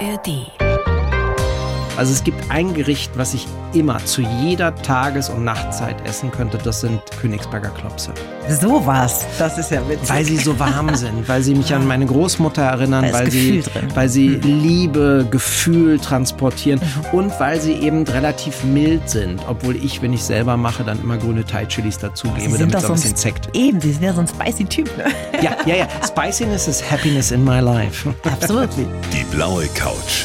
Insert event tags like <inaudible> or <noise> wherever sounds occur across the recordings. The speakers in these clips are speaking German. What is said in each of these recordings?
ARD. Also es gibt ein Gericht, was ich immer zu jeder Tages- und Nachtzeit essen könnte. Das sind Königsberger Klopse. Sowas, das ist ja witzig. Weil sie so warm <laughs> sind, weil sie mich an meine Großmutter erinnern, Da ist weil sie, drin. weil sie Liebe, Gefühl transportieren und weil sie eben relativ mild sind. Obwohl ich, wenn ich selber mache, dann immer grüne Thai-Chilis dazugebe, damit doch so ein bisschen ein- Sekt. Eben, sie sind ja so ein spicy Typ. Ne? Ja, ja, ja. Spiciness is happiness in my life. Absolut. <laughs> Die blaue Couch,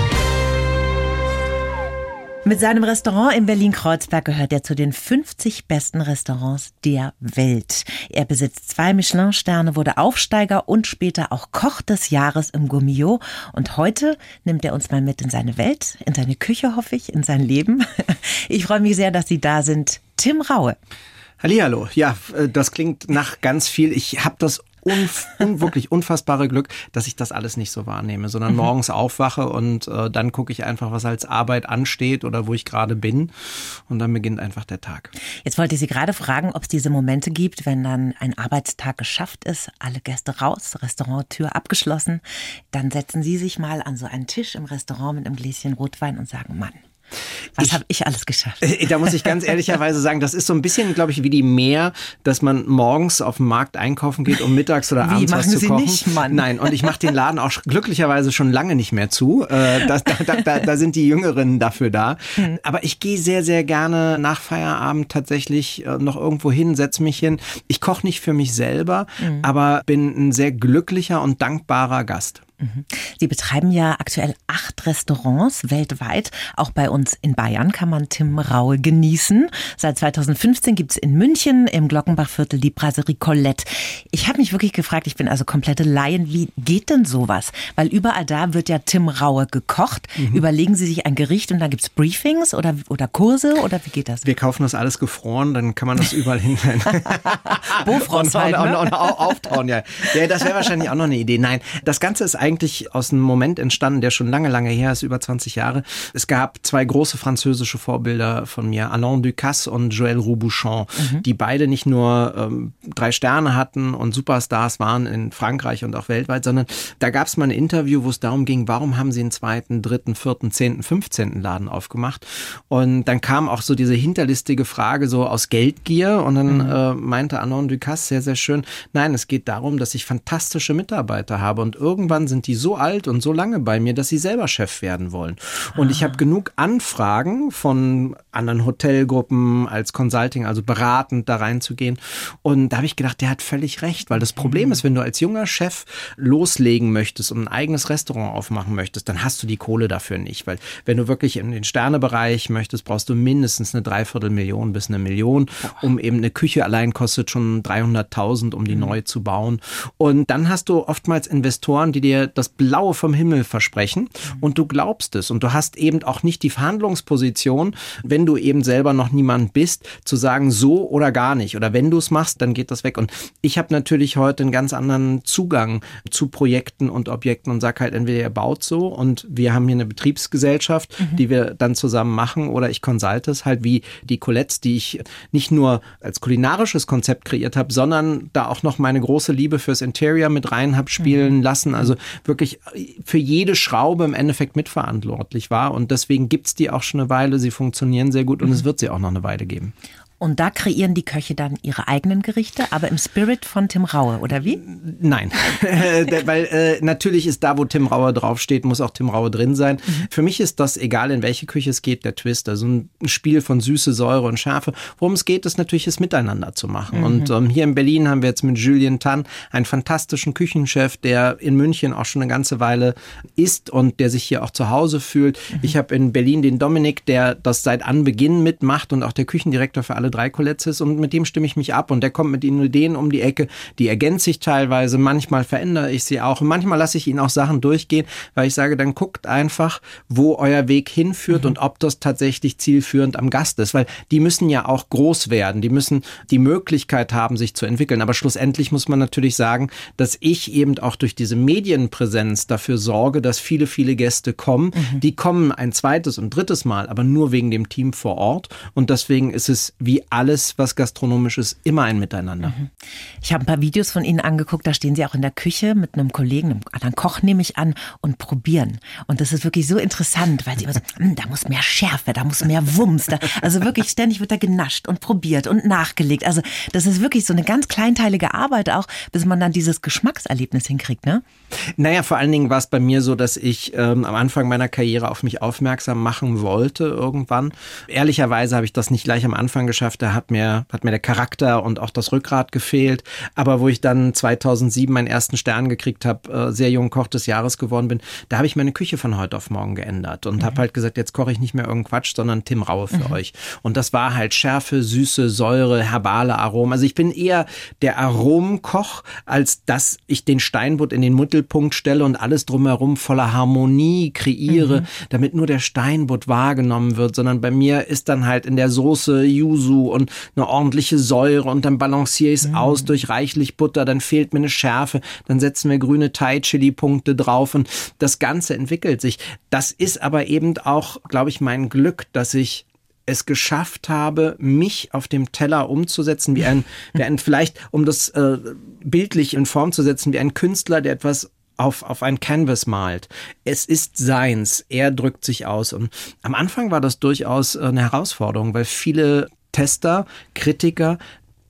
Mit seinem Restaurant in Berlin-Kreuzberg gehört er zu den 50 besten Restaurants der Welt. Er besitzt zwei Michelin-Sterne, wurde Aufsteiger und später auch Koch des Jahres im Gourmillot. Und heute nimmt er uns mal mit in seine Welt, in seine Küche, hoffe ich, in sein Leben. <laughs> Ich freue mich sehr, dass Sie da sind. Tim Raue. Hallihallo. Ja, äh, das klingt nach ganz viel. Ich habe das unf un wirklich unfassbare Glück, dass ich das alles nicht so wahrnehme, sondern morgens aufwache und äh, dann gucke ich einfach, was als Arbeit ansteht oder wo ich gerade bin. Und dann beginnt einfach der Tag. Jetzt wollte ich Sie gerade fragen, ob es diese Momente gibt, wenn dann ein Arbeitstag geschafft ist, alle Gäste raus, Restauranttür abgeschlossen, dann setzen Sie sich mal an so einen Tisch im Restaurant mit einem Gläschen Rotwein und sagen, Mann, was habe ich alles geschafft? Äh, Da muss ich ganz ehrlicherweise sagen, das ist so ein bisschen, glaube ich, wie die Mehr, dass man morgens auf dem Markt einkaufen geht, um mittags oder Wie, abends was zu Sie kochen. nicht, Mann? Nein, und ich mache den Laden auch glücklicherweise schon lange nicht mehr zu. Äh, da, da, da, da sind die Jüngeren dafür da. Hm. Aber ich gehe sehr, sehr gerne nach Feierabend tatsächlich äh, noch irgendwo hin, setze mich hin. Ich koche nicht für mich selber, Hm. aber bin ein sehr glücklicher und dankbarer Gast. Sie betreiben ja aktuell acht Restaurants weltweit. Auch bei uns in Bayern kann man Tim Raue genießen. Seit 2015 gibt's in München im Glockenbachviertel die Brasserie Colette. Ich habe mich wirklich gefragt, ich bin also komplette Laien, wie geht denn sowas? Weil überall da wird ja Tim Raue gekocht. Überlegen Sie sich ein Gericht und dann gibt's Briefings oder, oder Kurse oder wie geht das? Wir kaufen das alles gefroren, dann kann man das überall hinstellen. <laughs> <laughs> Bofrost und, halt, und, ne? und, und au- auftauen, ja. Ja, das wäre wahrscheinlich auch noch eine Idee. Nein, das Ganze ist eigentlich aus einem Moment entstanden, der schon lange, lange her ist, über 20 Jahre. Es gab zwei große französische Vorbilder von mir, Alain Ducasse und Joël Robuchon, die beide nicht nur ähm, drei Sterne hatten und Superstars waren in Frankreich und auch weltweit, sondern da gab es mal ein Interview, wo es darum ging, warum haben sie einen zweiten, dritten, vierten, zehnten, fünfzehnten Laden aufgemacht? Und dann kam auch so diese hinterlistige Frage so aus Geldgier und dann äh, meinte Alain Ducasse sehr, sehr schön, nein, es geht darum, dass ich fantastische Mitarbeiter habe und irgendwann sind die so alt und so lange bei mir, dass sie selber Chef werden wollen. Und ich habe genug Anfragen von anderen Hotelgruppen als Consulting, also beratend da reinzugehen. Und da habe ich gedacht, der hat völlig recht, weil das Problem ist, wenn du als junger Chef loslegen möchtest und ein eigenes Restaurant aufmachen möchtest, dann hast du die Kohle dafür nicht. Weil wenn du wirklich in den Sternebereich möchtest, brauchst du mindestens eine Dreiviertelmillion bis eine Million, um eben eine Küche allein kostet schon 300.000, um die neu zu bauen. Und dann hast du oftmals Investoren, die dir das Blaue vom Himmel versprechen und du glaubst es. Und du hast eben auch nicht die Verhandlungsposition, wenn du eben selber noch niemand bist, zu sagen so oder gar nicht. Oder wenn du es machst, dann geht das weg. Und ich habe natürlich heute einen ganz anderen Zugang zu Projekten und Objekten und sag halt entweder ihr baut so und wir haben hier eine Betriebsgesellschaft, die wir dann zusammen machen oder ich consulte es halt wie die Colettes, die ich nicht nur als kulinarisches Konzept kreiert habe, sondern da auch noch meine große Liebe fürs Interior mit rein habe spielen lassen. Also wirklich für jede Schraube im Endeffekt mitverantwortlich war und deswegen gibt's die auch schon eine Weile. Sie funktionieren sehr gut und es wird sie auch noch eine Weile geben. Und da kreieren die Köche dann ihre eigenen Gerichte, aber im Spirit von Tim Raue, oder wie? Nein, weil äh, natürlich ist da, wo Tim Rauer draufsteht, muss auch Tim Rauer drin sein. Für mich ist das, egal in welche Küche es geht, der Twist. Also ein Spiel von Süße, Säure und Schärfe. Worum es geht, ist natürlich, es miteinander zu machen. Und ähm, hier in Berlin haben wir jetzt mit Julien Tan einen fantastischen Küchenchef, der in München auch schon eine ganze Weile ist und der sich hier auch zu Hause fühlt. Ich habe in Berlin den Dominik, der das seit Anbeginn mitmacht und auch der Küchendirektor für alle drei Koletzis und mit dem stimme ich mich ab. Und der kommt mit den Ideen um die Ecke, die ergänze ich teilweise, manchmal verändere ich sie auch. Und manchmal lasse ich ihn auch Sachen durchgehen, weil ich sage, dann guckt einfach, wo euer Weg hinführt mhm. und ob das tatsächlich zielführend am Gast ist, weil die müssen ja auch groß werden, die müssen die Möglichkeit haben, sich zu entwickeln, aber schlussendlich muss man natürlich sagen, dass ich eben auch durch diese Medienpräsenz dafür sorge, dass viele, viele Gäste kommen, mhm. die kommen ein zweites und drittes Mal, aber nur wegen dem Team vor Ort. Und deswegen ist es wie alles, was gastronomisch ist, immer ein Miteinander. Mhm. Ich habe ein paar Videos von Ihnen angeguckt, da stehen Sie auch in der Küche mit einem Kollegen, einem anderen Koch nehme ich an und probieren. Und das ist wirklich so interessant, weil Sie immer so, hm, da muss mehr Schärfe, da muss mehr Wumms. Da, also wirklich ständig wird da genascht und probiert und nachgelegt. Also das ist wirklich so eine ganz kleinteilige Arbeit auch, bis man dann dieses Geschmackserlebnis hinkriegt, ne? Naja, vor allen Dingen war es bei mir so, dass ich ähm, am Anfang meiner Karriere auf mich aufmerksam machen wollte irgendwann. Ehrlicherweise habe ich das nicht gleich am Anfang geschafft. Da hat mir, hat mir der Charakter und auch das Rückgrat gefehlt. Aber wo ich dann 2007 meinen ersten Stern gekriegt habe, äh, sehr jung Koch des Jahres geworden bin, da habe ich meine Küche von heute auf morgen geändert und mhm. habe halt gesagt, jetzt koche ich nicht mehr irgendeinen Quatsch, sondern Tim Raue für mhm. euch. Und das war halt Schärfe, Süße, Säure, herbale Aromen. Also ich bin eher der Aromenkoch, als dass ich den Steinbutt in den Mittelpunkt stelle und alles drumherum voller Harmonie kreiere, mhm. damit nur der Steinbutt wahrgenommen wird, sondern bei mir ist dann halt in der Soße Yuzu und eine ordentliche Säure und dann balanciere ich es mhm. aus durch reichlich Butter, dann fehlt mir eine Schärfe, dann setzen wir grüne Thai-Chili-Punkte drauf und das Ganze entwickelt sich. Das ist aber eben auch, glaube ich, mein Glück, dass ich es geschafft habe, mich auf dem Teller umzusetzen, wie ein, <laughs> wie ein vielleicht, um das äh, bildlich in Form zu setzen, wie ein Künstler, der etwas auf, auf ein Canvas malt. Es ist seins. Er drückt sich aus. Und am Anfang war das durchaus eine Herausforderung, weil viele Tester, Kritiker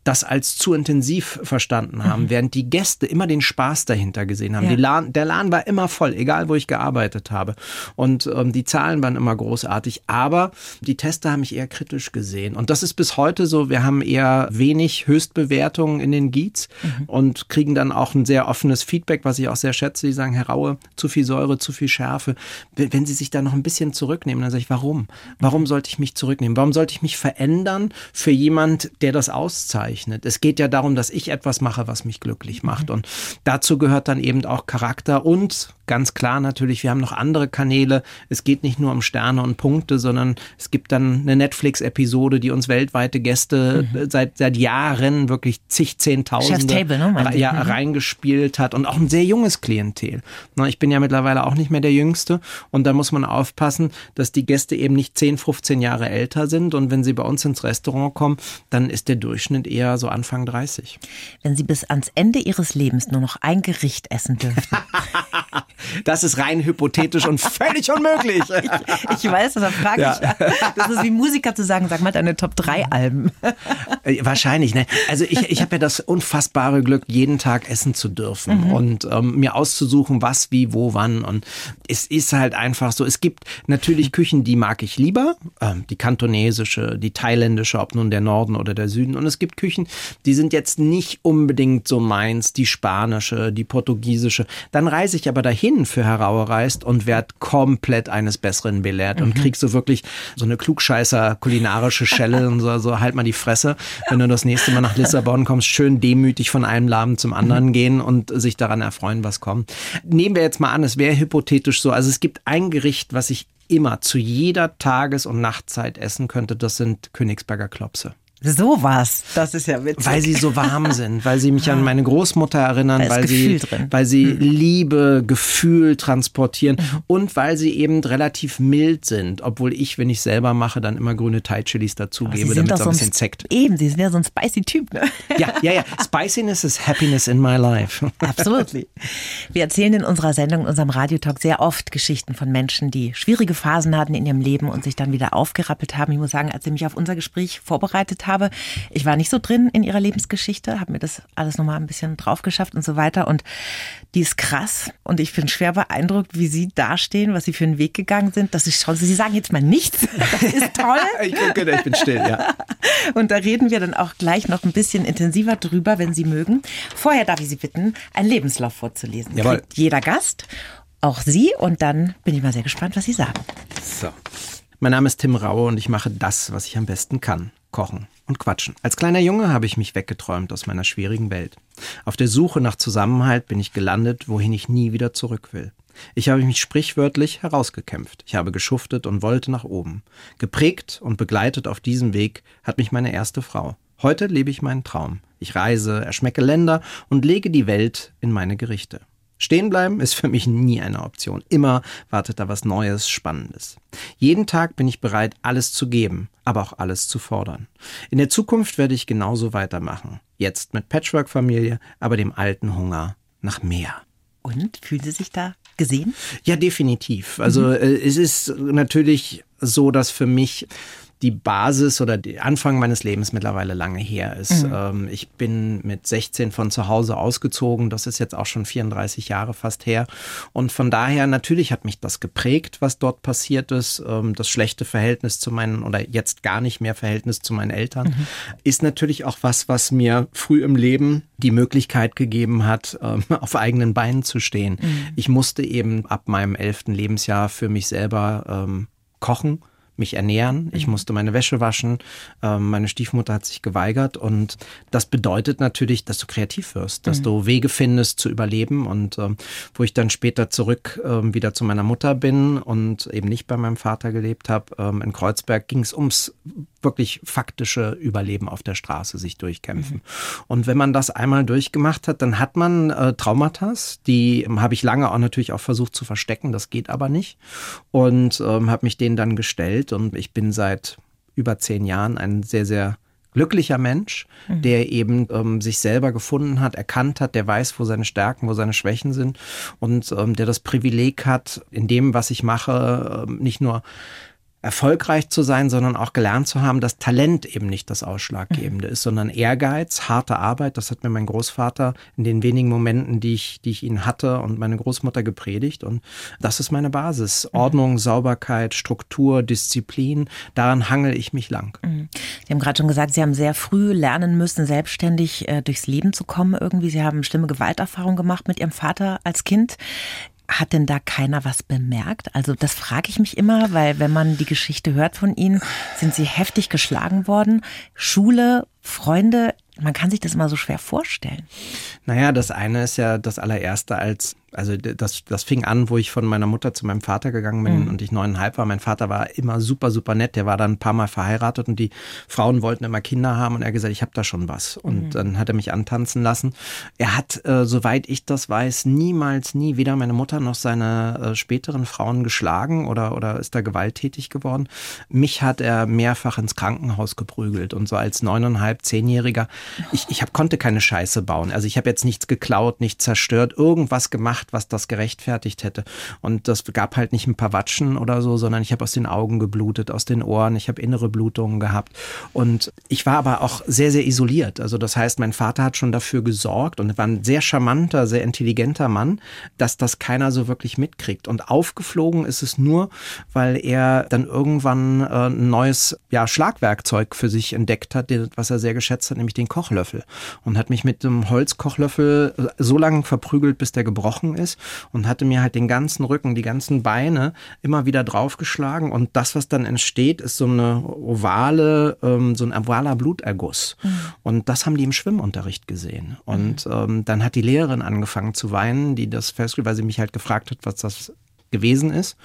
das als zu intensiv verstanden haben, mhm. während die Gäste immer den Spaß dahinter gesehen haben. Ja. Laden, der Laden war immer voll, egal wo ich gearbeitet habe. Und ähm, die Zahlen waren immer großartig, aber die Tester haben mich eher kritisch gesehen. Und das ist bis heute so. Wir haben eher wenig Höchstbewertungen in den Geets mhm. und kriegen dann auch ein sehr offenes Feedback, was ich auch sehr schätze. Die sagen, Herr Raue, zu viel Säure, zu viel Schärfe. Wenn Sie sich da noch ein bisschen zurücknehmen, dann sage ich, warum? Warum sollte ich mich zurücknehmen? Warum sollte ich mich verändern für jemand, der das auszeichnet? Bezeichnet. Es geht ja darum, dass ich etwas mache, was mich glücklich macht. Und dazu gehört dann eben auch Charakter und ganz klar natürlich, wir haben noch andere Kanäle. Es geht nicht nur um Sterne und Punkte, sondern es gibt dann eine Netflix-Episode, die uns weltweite Gäste mhm. seit, seit Jahren wirklich zig, zehntausende ne, ja, mhm. reingespielt hat und auch ein sehr junges Klientel. Ich bin ja mittlerweile auch nicht mehr der Jüngste und da muss man aufpassen, dass die Gäste eben nicht 10, 15 Jahre älter sind und wenn sie bei uns ins Restaurant kommen, dann ist der Durchschnitt eher so Anfang 30. Wenn Sie bis ans Ende Ihres Lebens nur noch ein Gericht essen dürften. <laughs> Das ist rein hypothetisch und völlig unmöglich. <laughs> Ich, ich weiß, das frage ja. ich. Das ist wie Musiker zu sagen, sag mal deine Top 3 Alben. Äh, wahrscheinlich, ne? Also ich, ich habe ja das unfassbare Glück, jeden Tag essen zu dürfen mhm. und ähm, mir auszusuchen, was, wie, wo, wann. Und es ist halt einfach so. Es gibt natürlich Küchen, die mag ich lieber. Ähm, die kantonesische, die thailändische, ob nun der Norden oder der Süden. Und es gibt Küchen, die sind jetzt nicht unbedingt so meins, die spanische, die portugiesische. Dann reise ich aber dahin Berlin für Heraue reist und werd komplett eines Besseren belehrt mhm. und kriegst so wirklich so eine klugscheißer kulinarische Schelle und so, so halt mal die Fresse, wenn du das nächste Mal nach Lissabon kommst, schön demütig von einem Laden zum anderen mhm. gehen und sich daran erfreuen, was kommt. Nehmen wir jetzt mal an, es wäre hypothetisch so, also es gibt ein Gericht, was ich immer zu jeder Tages- und Nachtzeit essen könnte, das sind Königsberger Klopse. Sowas, das ist ja witzig. Weil sie so warm sind, weil sie mich an meine Großmutter erinnern, weil sie, drin. weil sie mhm. Liebe, Gefühl transportieren mhm. und weil sie eben relativ mild sind, obwohl ich, wenn ich selber mache, dann immer grüne Thai Chilis dazugebe, damit es ein bisschen zeckt. Eben, sie sind ja so ein spicy Typ, ne? Ja, ja, ja. Spiciness is happiness in my life. <laughs> Absolut. Wir erzählen in unserer Sendung, in unserem Radiotalk sehr oft Geschichten von Menschen, die schwierige Phasen hatten in ihrem Leben und sich dann wieder aufgerappelt haben. Ich muss sagen, als ich mich auf unser Gespräch vorbereitet habe, habe. Ich war nicht so drin in ihrer Lebensgeschichte, habe mir das alles nochmal ein bisschen drauf geschafft und so weiter. Und die ist krass und ich bin schwer beeindruckt, wie sie dastehen, was sie für einen Weg gegangen sind. Das ist schon, sie sagen jetzt mal nichts. <laughs> Das ist toll. <laughs> ich, gucke, ich bin still, ja. <laughs> Und da reden wir dann auch gleich noch ein bisschen intensiver drüber, wenn Sie mögen. Vorher darf ich Sie bitten, einen Lebenslauf vorzulesen. Jawohl. Kriegt jeder Gast, auch Sie. Und dann bin ich mal sehr gespannt, was Sie sagen. So. Mein Name ist Tim Raue und ich mache das, was ich am besten kann. Kochen. Und quatschen. Als kleiner Junge habe ich mich weggeträumt aus meiner schwierigen Welt. Auf der Suche nach Zusammenhalt bin ich gelandet, wohin ich nie wieder zurück will. Ich habe mich sprichwörtlich herausgekämpft. Ich habe geschuftet und wollte nach oben. Geprägt und begleitet auf diesem Weg hat mich meine erste Frau. Heute lebe ich meinen Traum. Ich reise, erschmecke Länder und lege die Welt in meine Gerichte. Stehen bleiben ist für mich nie eine Option. Immer wartet da was Neues, Spannendes. Jeden Tag bin ich bereit, alles zu geben, aber auch alles zu fordern. In der Zukunft werde ich genauso weitermachen. Jetzt mit Patchwork-Familie, aber dem alten Hunger nach mehr. Und fühlen Sie sich da gesehen? Ja, definitiv. Also mhm. äh, es ist natürlich so, dass für mich die Basis oder der Anfang meines Lebens mittlerweile lange her ist. Mhm. Ähm, ich bin mit 16 von zu Hause ausgezogen. Das ist jetzt auch schon 34 Jahre fast her. Und von daher natürlich hat mich das geprägt, was dort passiert ist. Ähm, das schlechte Verhältnis zu meinen oder jetzt gar nicht mehr Verhältnis zu meinen Eltern mhm. ist natürlich auch was, was mir früh im Leben die Möglichkeit gegeben hat, ähm, <laughs> auf eigenen Beinen zu stehen. Mhm. Ich musste eben ab meinem elften Lebensjahr für mich selber kochen mich ernähren, ich mhm. musste meine Wäsche waschen, ähm, meine Stiefmutter hat sich geweigert und das bedeutet natürlich, dass du kreativ wirst, dass mhm. du Wege findest zu überleben und ähm, wo ich dann später zurück ähm, wieder zu meiner Mutter bin und eben nicht bei meinem Vater gelebt habe, in Kreuzberg ging es ums wirklich faktische Überleben auf der Straße sich durchkämpfen. Mhm. Und wenn man das einmal durchgemacht hat, dann hat man äh, Traumata, die ähm, habe ich lange auch natürlich auch versucht zu verstecken, das geht aber nicht und ähm, habe mich denen dann gestellt und ich bin seit über zehn Jahren ein sehr, sehr glücklicher Mensch, mhm. der eben ähm, sich selber gefunden hat, erkannt hat, der weiß, wo seine Stärken, wo seine Schwächen sind und ähm, der das Privileg hat, in dem, was ich mache, ähm, nicht nur erfolgreich zu sein, sondern auch gelernt zu haben, dass Talent eben nicht das Ausschlaggebende mhm. ist, sondern Ehrgeiz, harte Arbeit. Das hat mir mein Großvater in den wenigen Momenten, die ich, die ich ihn hatte und meine Großmutter gepredigt. Und das ist meine Basis. Mhm. Ordnung, Sauberkeit, Struktur, Disziplin. Daran hangel ich mich lang. Mhm. Sie haben gerade schon gesagt, Sie haben sehr früh lernen müssen, selbstständig äh, durchs Leben zu kommen irgendwie. Sie haben schlimme Gewalterfahrung gemacht mit Ihrem Vater als Kind. Hat denn da keiner was bemerkt? Also das frage ich mich immer, weil wenn man die Geschichte hört von Ihnen, sind Sie heftig geschlagen worden. Schule, Freunde, man kann sich das immer so schwer vorstellen. Naja, das eine ist ja das allererste als also das, das fing an, wo ich von meiner Mutter zu meinem Vater gegangen bin mhm. und ich neuneinhalb war. Mein Vater war immer super, super nett. Der war dann ein paar Mal verheiratet und die Frauen wollten immer Kinder haben und er hat gesagt, ich habe da schon was. Und mhm. dann hat er mich antanzen lassen. Er hat, äh, soweit ich das weiß, niemals, nie weder meine Mutter noch seine äh, späteren Frauen geschlagen oder, oder ist da gewalttätig geworden. Mich hat er mehrfach ins Krankenhaus geprügelt und so als neuneinhalb, zehnjähriger. Ich, ich hab, konnte keine Scheiße bauen. Also ich habe jetzt nichts geklaut, nichts zerstört, irgendwas gemacht gemacht, was das gerechtfertigt hätte. Und das gab halt nicht ein paar Watschen oder so, sondern ich habe aus den Augen geblutet, aus den Ohren, ich habe innere Blutungen gehabt. Und ich war aber auch sehr, sehr isoliert. Also das heißt, mein Vater hat schon dafür gesorgt und war ein sehr charmanter, sehr intelligenter Mann, dass das keiner so wirklich mitkriegt. Und aufgeflogen ist es nur, weil er dann irgendwann äh, ein neues ja, Schlagwerkzeug für sich entdeckt hat, was er sehr geschätzt hat, nämlich den Kochlöffel. Und hat mich mit dem Holzkochlöffel so lange verprügelt, bis der gebrochen geflogen ist und hatte mir halt den ganzen Rücken, die ganzen Beine immer wieder draufgeschlagen und das, was dann entsteht, ist so eine ovale, ähm, so ein ovaler Bluterguss. Mhm. Und das haben die im Schwimmunterricht gesehen. Und mhm. ähm, dann hat die Lehrerin angefangen zu weinen, die das festgestellt, weil sie mich halt gefragt hat, was das gewesen ist.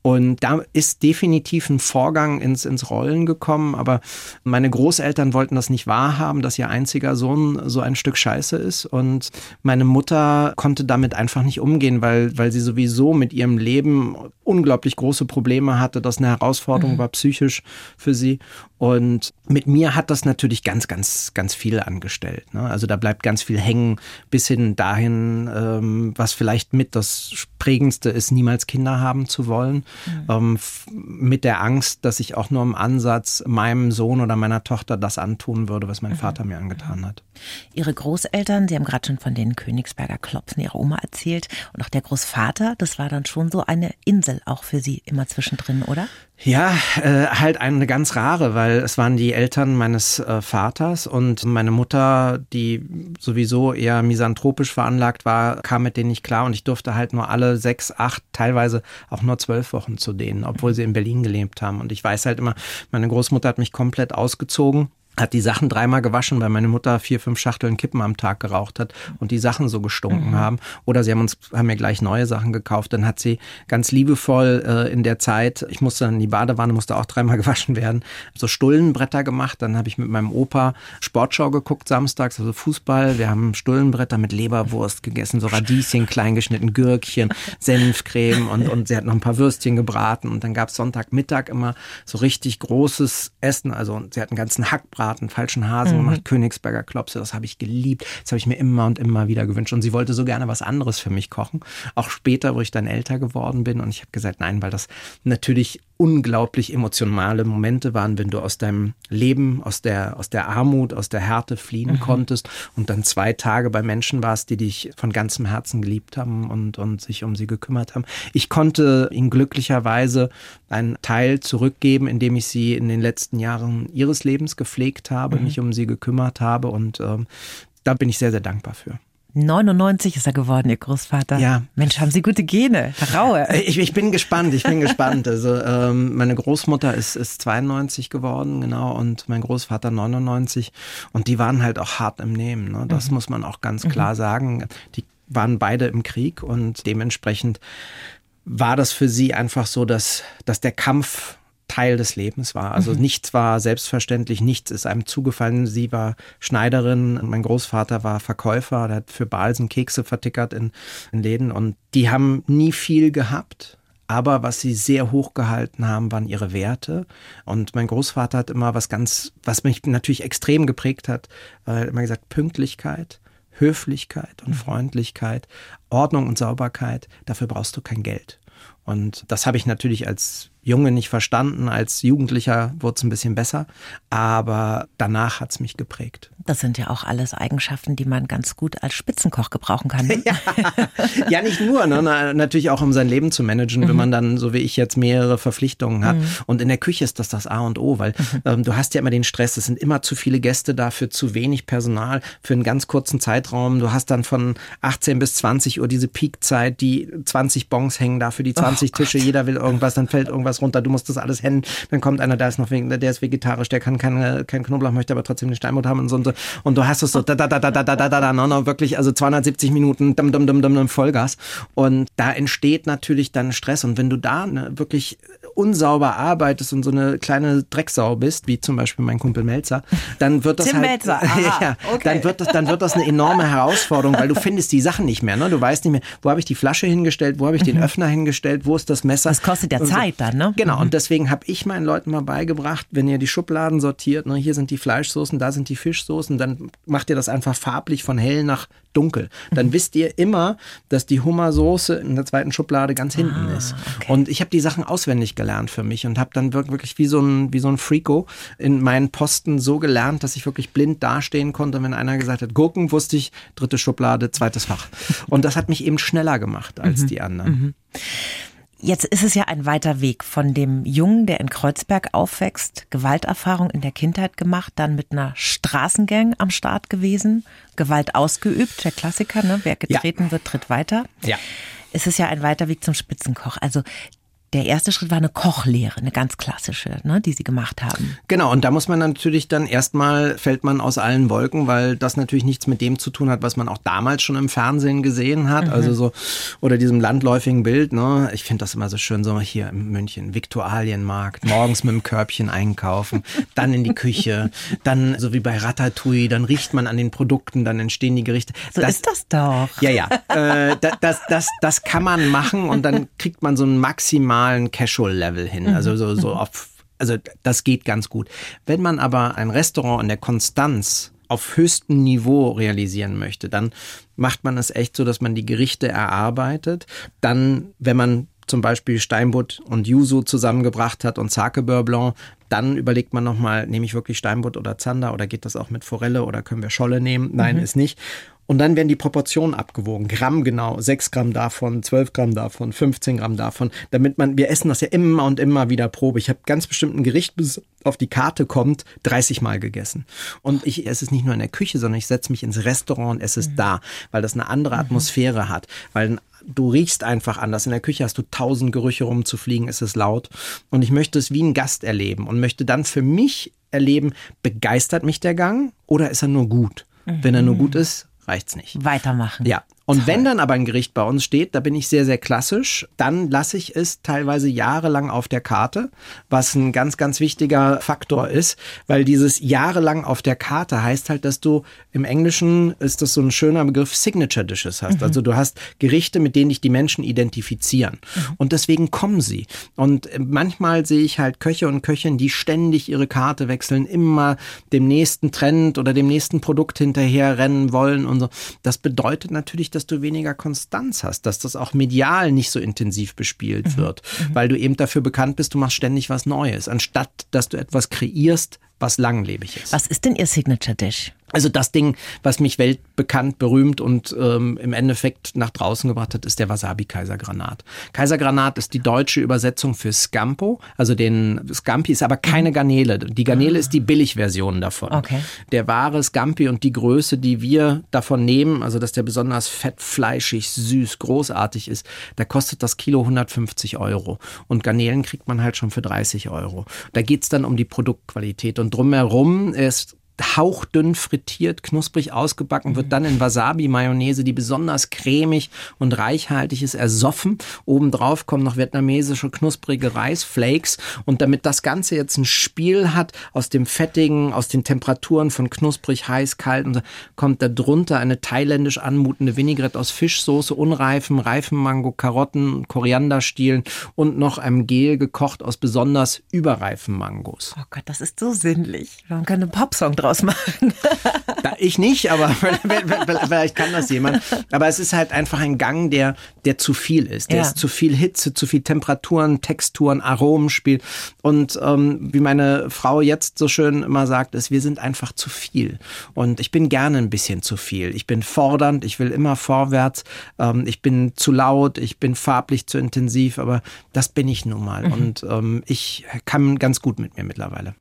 Und da ist definitiv ein Vorgang ins, ins Rollen gekommen, aber meine Großeltern wollten das nicht wahrhaben, dass ihr einziger Sohn so ein Stück Scheiße ist. Und meine Mutter konnte damit einfach nicht umgehen, weil, weil sie sowieso mit ihrem Leben unglaublich große Probleme hatte. Das eine Herausforderung mhm. war psychisch für sie. Und mit mir hat das natürlich ganz, ganz, ganz viel angestellt. Ne? Also da bleibt ganz viel hängen, bis hin dahin, ähm, was vielleicht mit das Prägendste ist, niemals Kinder haben zu wollen. Mhm. Ähm, mit der Angst, dass ich auch nur im Ansatz meinem Sohn oder meiner Tochter das antun würde, was mein mhm. Vater mir angetan hat. Ihre Großeltern, Sie haben gerade schon von den Königsberger Klopsen Ihrer Oma erzählt und auch der Großvater, das war dann schon so eine Insel auch für Sie immer zwischendrin, oder? Ja, äh, halt eine ganz rare, weil es waren die Eltern meines äh, Vaters und meine Mutter, die sowieso eher misanthropisch veranlagt war, kam mit denen nicht klar und ich durfte halt nur alle sechs, acht, teilweise auch nur zwölf Wochen zu denen, obwohl sie in Berlin gelebt haben. Und ich weiß halt immer, meine Großmutter hat mich komplett ausgezogen hat die Sachen dreimal gewaschen, weil meine Mutter vier, fünf Schachteln Kippen am Tag geraucht hat und die Sachen so gestunken mhm. haben. Oder sie haben uns, haben mir gleich neue Sachen gekauft. Dann hat sie ganz liebevoll äh, in der Zeit, ich musste in die Badewanne, musste auch dreimal <laughs> gewaschen werden, so Stullenbretter gemacht. Dann habe ich mit meinem Opa Sportschau geguckt samstags, also Fußball. Wir haben Stullenbretter mit Leberwurst gegessen, so Radieschen, kleingeschnitten, Gürkchen, <laughs> Senfcreme und, und sie hat noch ein paar Würstchen gebraten. Und dann gab es Sonntagmittag immer so richtig großes Essen. Also sie hat einen ganzen Hackbraten Braten, falschen Hasen mhm. gemacht, Königsberger Klopse, das habe ich geliebt. Das habe ich mir immer und immer wieder gewünscht. Und sie wollte so gerne was anderes für mich kochen. Auch später, wo ich dann älter geworden bin. Und ich habe gesagt, nein, weil das natürlich unglaublich emotionale Momente waren, wenn du aus deinem Leben, aus der, aus der Armut, aus der Härte fliehen mhm. konntest und dann zwei Tage bei Menschen warst, die dich von ganzem Herzen geliebt haben und, und sich um sie gekümmert haben. Ich konnte ihnen glücklicherweise einen Teil zurückgeben, indem ich sie in den letzten Jahren ihres Lebens gepflegt habe, mhm. mich um sie gekümmert habe und ähm, da bin ich sehr, sehr dankbar für. 99 ist er geworden, Ihr Großvater. Ja. Mensch, haben Sie gute Gene, Herr Raue. Äh, ich, ich bin gespannt, ich bin gespannt. Also ähm, meine Großmutter ist, ist 92 geworden, genau, und mein Großvater 99. Und die waren halt auch hart im Nehmen. Ne? Das mhm. muss man auch ganz klar mhm. sagen. Die waren beide im Krieg und dementsprechend war das für sie einfach so, dass, dass der Kampf Teil des Lebens war. Also mhm. nichts war selbstverständlich, nichts ist einem zugefallen. Sie war Schneiderin, mein Großvater war Verkäufer, der hat für Balsen Kekse vertickert in, in Läden und die haben nie viel gehabt. Aber was sie sehr hoch gehalten haben, waren ihre Werte. Und mein Großvater hat immer was ganz, was mich natürlich extrem geprägt hat, äh, immer gesagt, Pünktlichkeit, Höflichkeit und mhm. Freundlichkeit, Ordnung und Sauberkeit. Dafür brauchst du kein Geld. Und das habe ich natürlich als Junge nicht verstanden. Als Jugendlicher wurde es ein bisschen besser, aber danach hat es mich geprägt. Das sind ja auch alles Eigenschaften, die man ganz gut als Spitzenkoch gebrauchen kann. Ne? <laughs> ja. ja, nicht nur, ne? natürlich auch um sein Leben zu managen, mhm. wenn man dann, so wie ich jetzt, mehrere Verpflichtungen hat. Mhm. Und in der Küche ist das das A und O, weil mhm. ähm, du hast ja immer den Stress, es sind immer zu viele Gäste da für zu wenig Personal, für einen ganz kurzen Zeitraum. Du hast dann von 18 bis 20 Uhr diese Peakzeit, die 20 Bons hängen da für die 20 oh Tische, jeder will irgendwas, dann fällt irgendwas alles runter, du musst das alles hängen. Dann kommt einer, der ist noch wegen, der ist vegetarisch, der kann keine, kein Knoblauch, möchte aber trotzdem eine Steinbutt haben und so und so. Und du hast es so da da da da da da da da da no, no, wirklich also 270 Minuten dum dum dum dum Vollgas und da entsteht natürlich dann Stress und wenn du da ne, wirklich unsauber arbeitest und so eine kleine Drecksau bist, wie zum Beispiel mein Kumpel Melzer, dann wird das Tim halt, Melzer. <laughs> ja, okay. dann wird das, dann wird das eine enorme Herausforderung, weil du findest die Sachen nicht mehr, ne? Du weißt nicht mehr, wo habe ich die Flasche hingestellt, wo habe ich den mhm. Öffner hingestellt, wo ist das Messer? Das kostet ja Zeit dann, ne? Genau. Mhm. Und deswegen habe ich meinen Leuten mal beigebracht, wenn ihr die Schubladen sortiert, ne, hier sind die Fleischsoßen, da sind die Fischsoßen, dann macht ihr das einfach farblich von hell nach dunkel. Dann mhm. wisst ihr immer, dass die Hummersoße in der zweiten Schublade ganz hinten ah, ist. Okay. Und ich habe die Sachen auswendig gelernt für mich und habe dann wirklich wie so ein wie so ein Freako in meinen Posten so gelernt, dass ich wirklich blind dastehen konnte. Wenn einer gesagt hat, Gurken, wusste ich, dritte Schublade, zweites Fach. Und das hat mich eben schneller gemacht als mhm. die anderen. Mhm. Jetzt ist es ja ein weiter Weg von dem Jungen, der in Kreuzberg aufwächst, Gewalterfahrung in der Kindheit gemacht, dann mit einer Straßengang am Start gewesen, Gewalt ausgeübt, der Klassiker, ne? wer getreten ja. wird, tritt weiter. Ja. Es ist ja ein weiter Weg zum Spitzenkoch. Also der erste Schritt war eine Kochlehre, eine ganz klassische, ne, die Sie gemacht haben. Genau, und da muss man natürlich dann erstmal, fällt man aus allen Wolken, weil das natürlich nichts mit dem zu tun hat, was man auch damals schon im Fernsehen gesehen hat. Mhm. Also so, oder diesem landläufigen Bild, ne? Ich finde das immer so schön, so hier in München, Viktualienmarkt, morgens mit dem Körbchen einkaufen, dann in die Küche, dann so wie bei Ratatouille, dann riecht man an den Produkten, dann entstehen die Gerichte. So das, ist das doch. Ja, ja. Äh, das, das, das, das kann man machen und dann kriegt man so ein maximal normalen Casual-Level hin. Mhm. Also so, so mhm. auf, also das geht ganz gut. Wenn man aber ein Restaurant in der Konstanz auf höchstem Niveau realisieren möchte, dann macht man es echt so, dass man die Gerichte erarbeitet. Dann, wenn man zum Beispiel Steinbutt und Yuzu zusammengebracht hat und Sake Beurre Blanc, dann überlegt man nochmal, nehme ich wirklich Steinbutt oder Zander oder geht das auch mit Forelle oder können wir Scholle nehmen? Nein, mhm. ist nicht. Und dann werden die Proportionen abgewogen. Gramm genau, 6 Gramm davon, 12 Gramm davon, 15 Gramm davon, damit man, wir essen das ja immer und immer wieder Probe. Ich habe ganz bestimmt ein Gericht, bis auf die Karte kommt, 30 Mal gegessen. Und ich esse es nicht nur in der Küche, sondern ich setze mich ins Restaurant und esse es mhm. da, weil das eine andere mhm. Atmosphäre mhm. hat, weil du riechst einfach anders. In der Küche hast du tausend Gerüche rumzufliegen, es ist laut. Und ich möchte es wie ein Gast erleben und möchte dann für mich erleben, begeistert mich der Gang oder ist er nur gut? Mhm. Wenn er nur gut ist, reicht's nicht. Weitermachen. Ja, und wenn dann aber ein Gericht bei uns steht, da bin ich sehr, sehr klassisch, dann lasse ich es teilweise jahrelang auf der Karte, was ein ganz, ganz wichtiger Faktor ist, weil dieses jahrelang auf der Karte heißt halt, dass du im Englischen ist das so ein schöner Begriff Signature Dishes hast. Mhm. Also du hast Gerichte, mit denen dich die Menschen identifizieren. Mhm. Und deswegen kommen sie. Und manchmal sehe ich halt Köche und Köchinnen, die ständig ihre Karte wechseln, immer dem nächsten Trend oder dem nächsten Produkt hinterher rennen wollen und so. Das bedeutet natürlich, dass du weniger Konstanz hast, dass das auch medial nicht so intensiv bespielt mhm. wird, mhm. weil du eben dafür bekannt bist, du machst ständig was Neues, anstatt dass du etwas kreierst, was langlebig ist. Was ist denn Ihr Signature Dish? Also das Ding, was mich weltbekannt, berühmt und ähm, im Endeffekt nach draußen gebracht hat, ist der Wasabi Kaisergranat. Ist die deutsche Übersetzung für Scampo. Also den Scampi ist aber keine Garnele. Die Garnele ist die Billigversion davon. Okay. Der wahre Scampi und die Größe, die wir davon nehmen, also dass der besonders fettfleischig, süß, großartig ist, da kostet das Kilo 150 Euro. Und Garnelen kriegt man halt schon für 30 Euro. Da geht's dann um die Produktqualität. Und drumherum ist hauchdünn frittiert, knusprig ausgebacken, wird dann in Wasabi-Mayonnaise, die besonders cremig und reichhaltig ist, ersoffen. Obendrauf kommen noch vietnamesische knusprige Reisflakes. Und damit das Ganze jetzt ein Spiel hat aus dem Fettigen, aus den Temperaturen von knusprig, heiß, kalt, und so, kommt da drunter eine thailändisch anmutende Vinaigrette aus Fischsoße, unreifen, reifen Mango, Karotten, Korianderstielen und noch einem Gel gekocht aus besonders überreifen Mangos. Oh Gott, das ist so sinnlich. Man könnte einen Popsong draus draus machen. <laughs> ich nicht, aber <laughs> vielleicht kann das jemand. Aber es ist halt einfach ein Gang, der, der zu viel ist. Der ja. ist zu viel Hitze, zu viel Temperaturen, Texturen, Aromen spielt. Und ähm, wie meine Frau jetzt so schön immer sagt, ist, wir sind einfach zu viel. Und ich bin gerne ein bisschen zu viel. Ich bin fordernd, ich will immer vorwärts. Ähm, ich bin zu laut, ich bin farblich zu intensiv, aber das bin ich nun mal. Mhm. Und ähm, ich kann ganz gut mit mir mittlerweile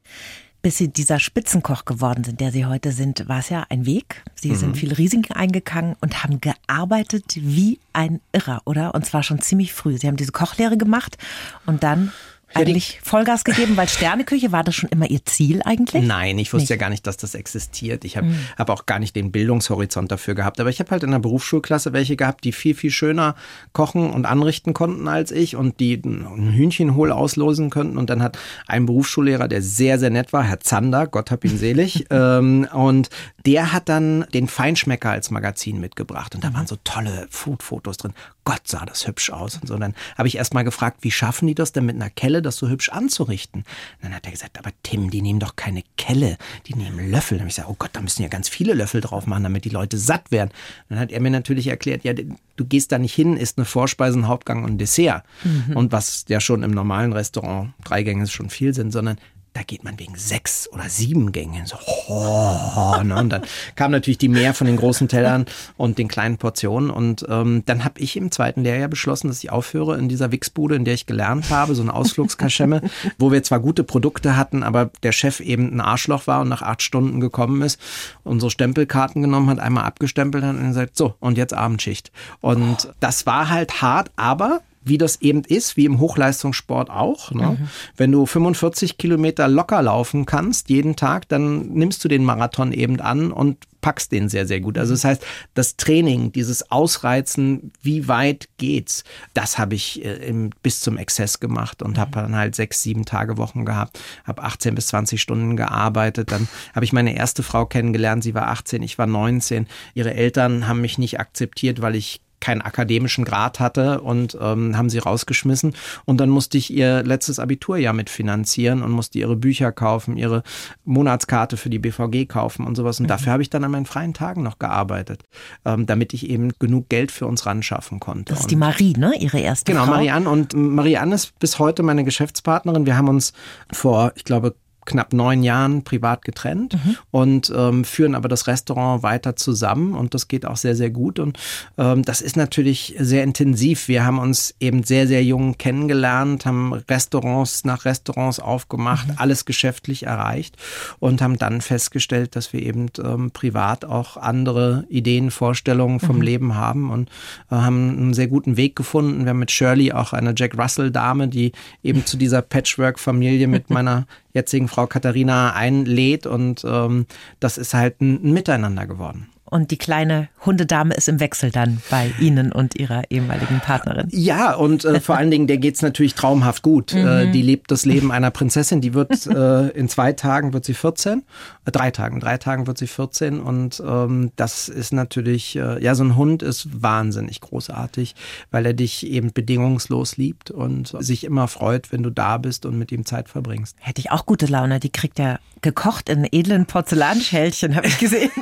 bis Sie dieser Spitzenkoch geworden sind, der Sie heute sind, war es ja ein Weg. Sie mhm. sind viele Risiken eingegangen und haben gearbeitet wie ein Irrer, oder? Und zwar schon ziemlich früh. Sie haben diese Kochlehre gemacht und dann eigentlich Vollgas gegeben, weil Sterneküche war das schon immer Ihr Ziel eigentlich? Nein, ich wusste nicht. ja gar nicht, dass das existiert. Ich habe mhm. hab auch gar nicht den Bildungshorizont dafür gehabt. Aber ich habe halt in der Berufsschulklasse welche gehabt, die viel, viel schöner kochen und anrichten konnten als ich und die ein Hühnchen hohl auslosen könnten. Und dann hat ein Berufsschullehrer, der sehr, sehr nett war, Herr Zander, Gott hab ihn selig, <laughs> ähm, und der hat dann den Feinschmecker als Magazin mitgebracht. Und da waren so tolle Food-Fotos drin. Gott, sah das hübsch aus und so. Und dann habe ich erst mal gefragt, wie schaffen die das denn mit einer Kelle, das so hübsch anzurichten? Und dann hat er gesagt, aber Tim, die nehmen doch keine Kelle, die nehmen Löffel. Dann habe ich gesagt, oh Gott, da müssen ja ganz viele Löffel drauf machen, damit die Leute satt werden. Und dann hat er mir natürlich erklärt, ja, du gehst da nicht hin, isst eine Vorspeise, ein Hauptgang und ein Dessert. Mhm. Und was ja schon im normalen Restaurant drei Gänge schon viel sind, sondern da geht man wegen sechs oder sieben Gängen so. Oh, ne? Und dann kam natürlich die mehr von den großen Tellern und den kleinen Portionen. Und ähm, dann habe ich im zweiten Lehrjahr beschlossen, dass ich aufhöre in dieser Wichsbude, in der ich gelernt habe, so eine Ausflugskaschemme, wo wir zwar gute Produkte hatten, aber der Chef eben ein Arschloch war und nach acht Stunden gekommen ist, unsere Stempelkarten genommen hat, einmal abgestempelt hat und gesagt, so, und jetzt Abendschicht. Und das war halt hart, aber wie das eben ist, wie im Hochleistungssport auch. Ne? Mhm. Wenn du 45 Kilometer locker laufen kannst jeden Tag, dann nimmst du den Marathon eben an und packst den sehr, sehr gut. Also das heißt, das Training, dieses Ausreizen, wie weit geht's, das habe ich äh, im, bis zum Exzess gemacht und mhm. habe dann halt sechs, sieben Tage Wochen gehabt, habe 18 bis 20 Stunden gearbeitet. Dann habe ich meine erste Frau kennengelernt, sie war 18, ich war 19. Ihre Eltern haben mich nicht akzeptiert, weil ich keinen akademischen Grad hatte und ähm, haben sie rausgeschmissen. Und dann musste ich ihr letztes Abiturjahr mitfinanzieren und musste ihre Bücher kaufen, ihre Monatskarte für die BVG kaufen und sowas. Und mhm. dafür habe ich dann an meinen freien Tagen noch gearbeitet, ähm, damit ich eben genug Geld für uns ran schaffen konnte. Das ist die Marie, ne? Ihre erste genau, Frau. Genau, Marianne. Und Marianne ist bis heute meine Geschäftspartnerin. Wir haben uns vor, ich glaube, knapp neun Jahren privat getrennt mhm. und ähm, führen aber das Restaurant weiter zusammen und das geht auch sehr, sehr gut. Und ähm, das ist natürlich sehr intensiv. Wir haben uns eben sehr, sehr jung kennengelernt, haben Restaurants nach Restaurants aufgemacht, mhm. alles geschäftlich erreicht und haben dann festgestellt, dass wir eben ähm, privat auch andere Ideen, Vorstellungen vom mhm. Leben haben und äh, haben einen sehr guten Weg gefunden. Wir haben mit Shirley auch eine Jack Russell Dame, die eben zu dieser Patchwork-Familie mit <laughs> meiner jetzigen Frau Katharina einlädt und ähm, das ist halt ein, ein Miteinander geworden. Und die kleine Hundedame ist im Wechsel dann bei Ihnen und Ihrer ehemaligen Partnerin. Ja, und äh, vor allen Dingen, der geht's natürlich traumhaft gut. Äh, mhm. Äh, die lebt das Leben einer Prinzessin. Die wird äh, in zwei Tagen wird sie 14, äh, drei Tagen, drei Tagen wird sie 14. Und ähm, das ist natürlich, äh, ja, so ein Hund ist wahnsinnig großartig, weil er dich eben bedingungslos liebt und sich immer freut, wenn du da bist und mit ihm Zeit verbringst. Hätte ich auch gute Laune. Die kriegt ja gekocht in edlen Porzellanschälchen, habe ich gesehen. <laughs>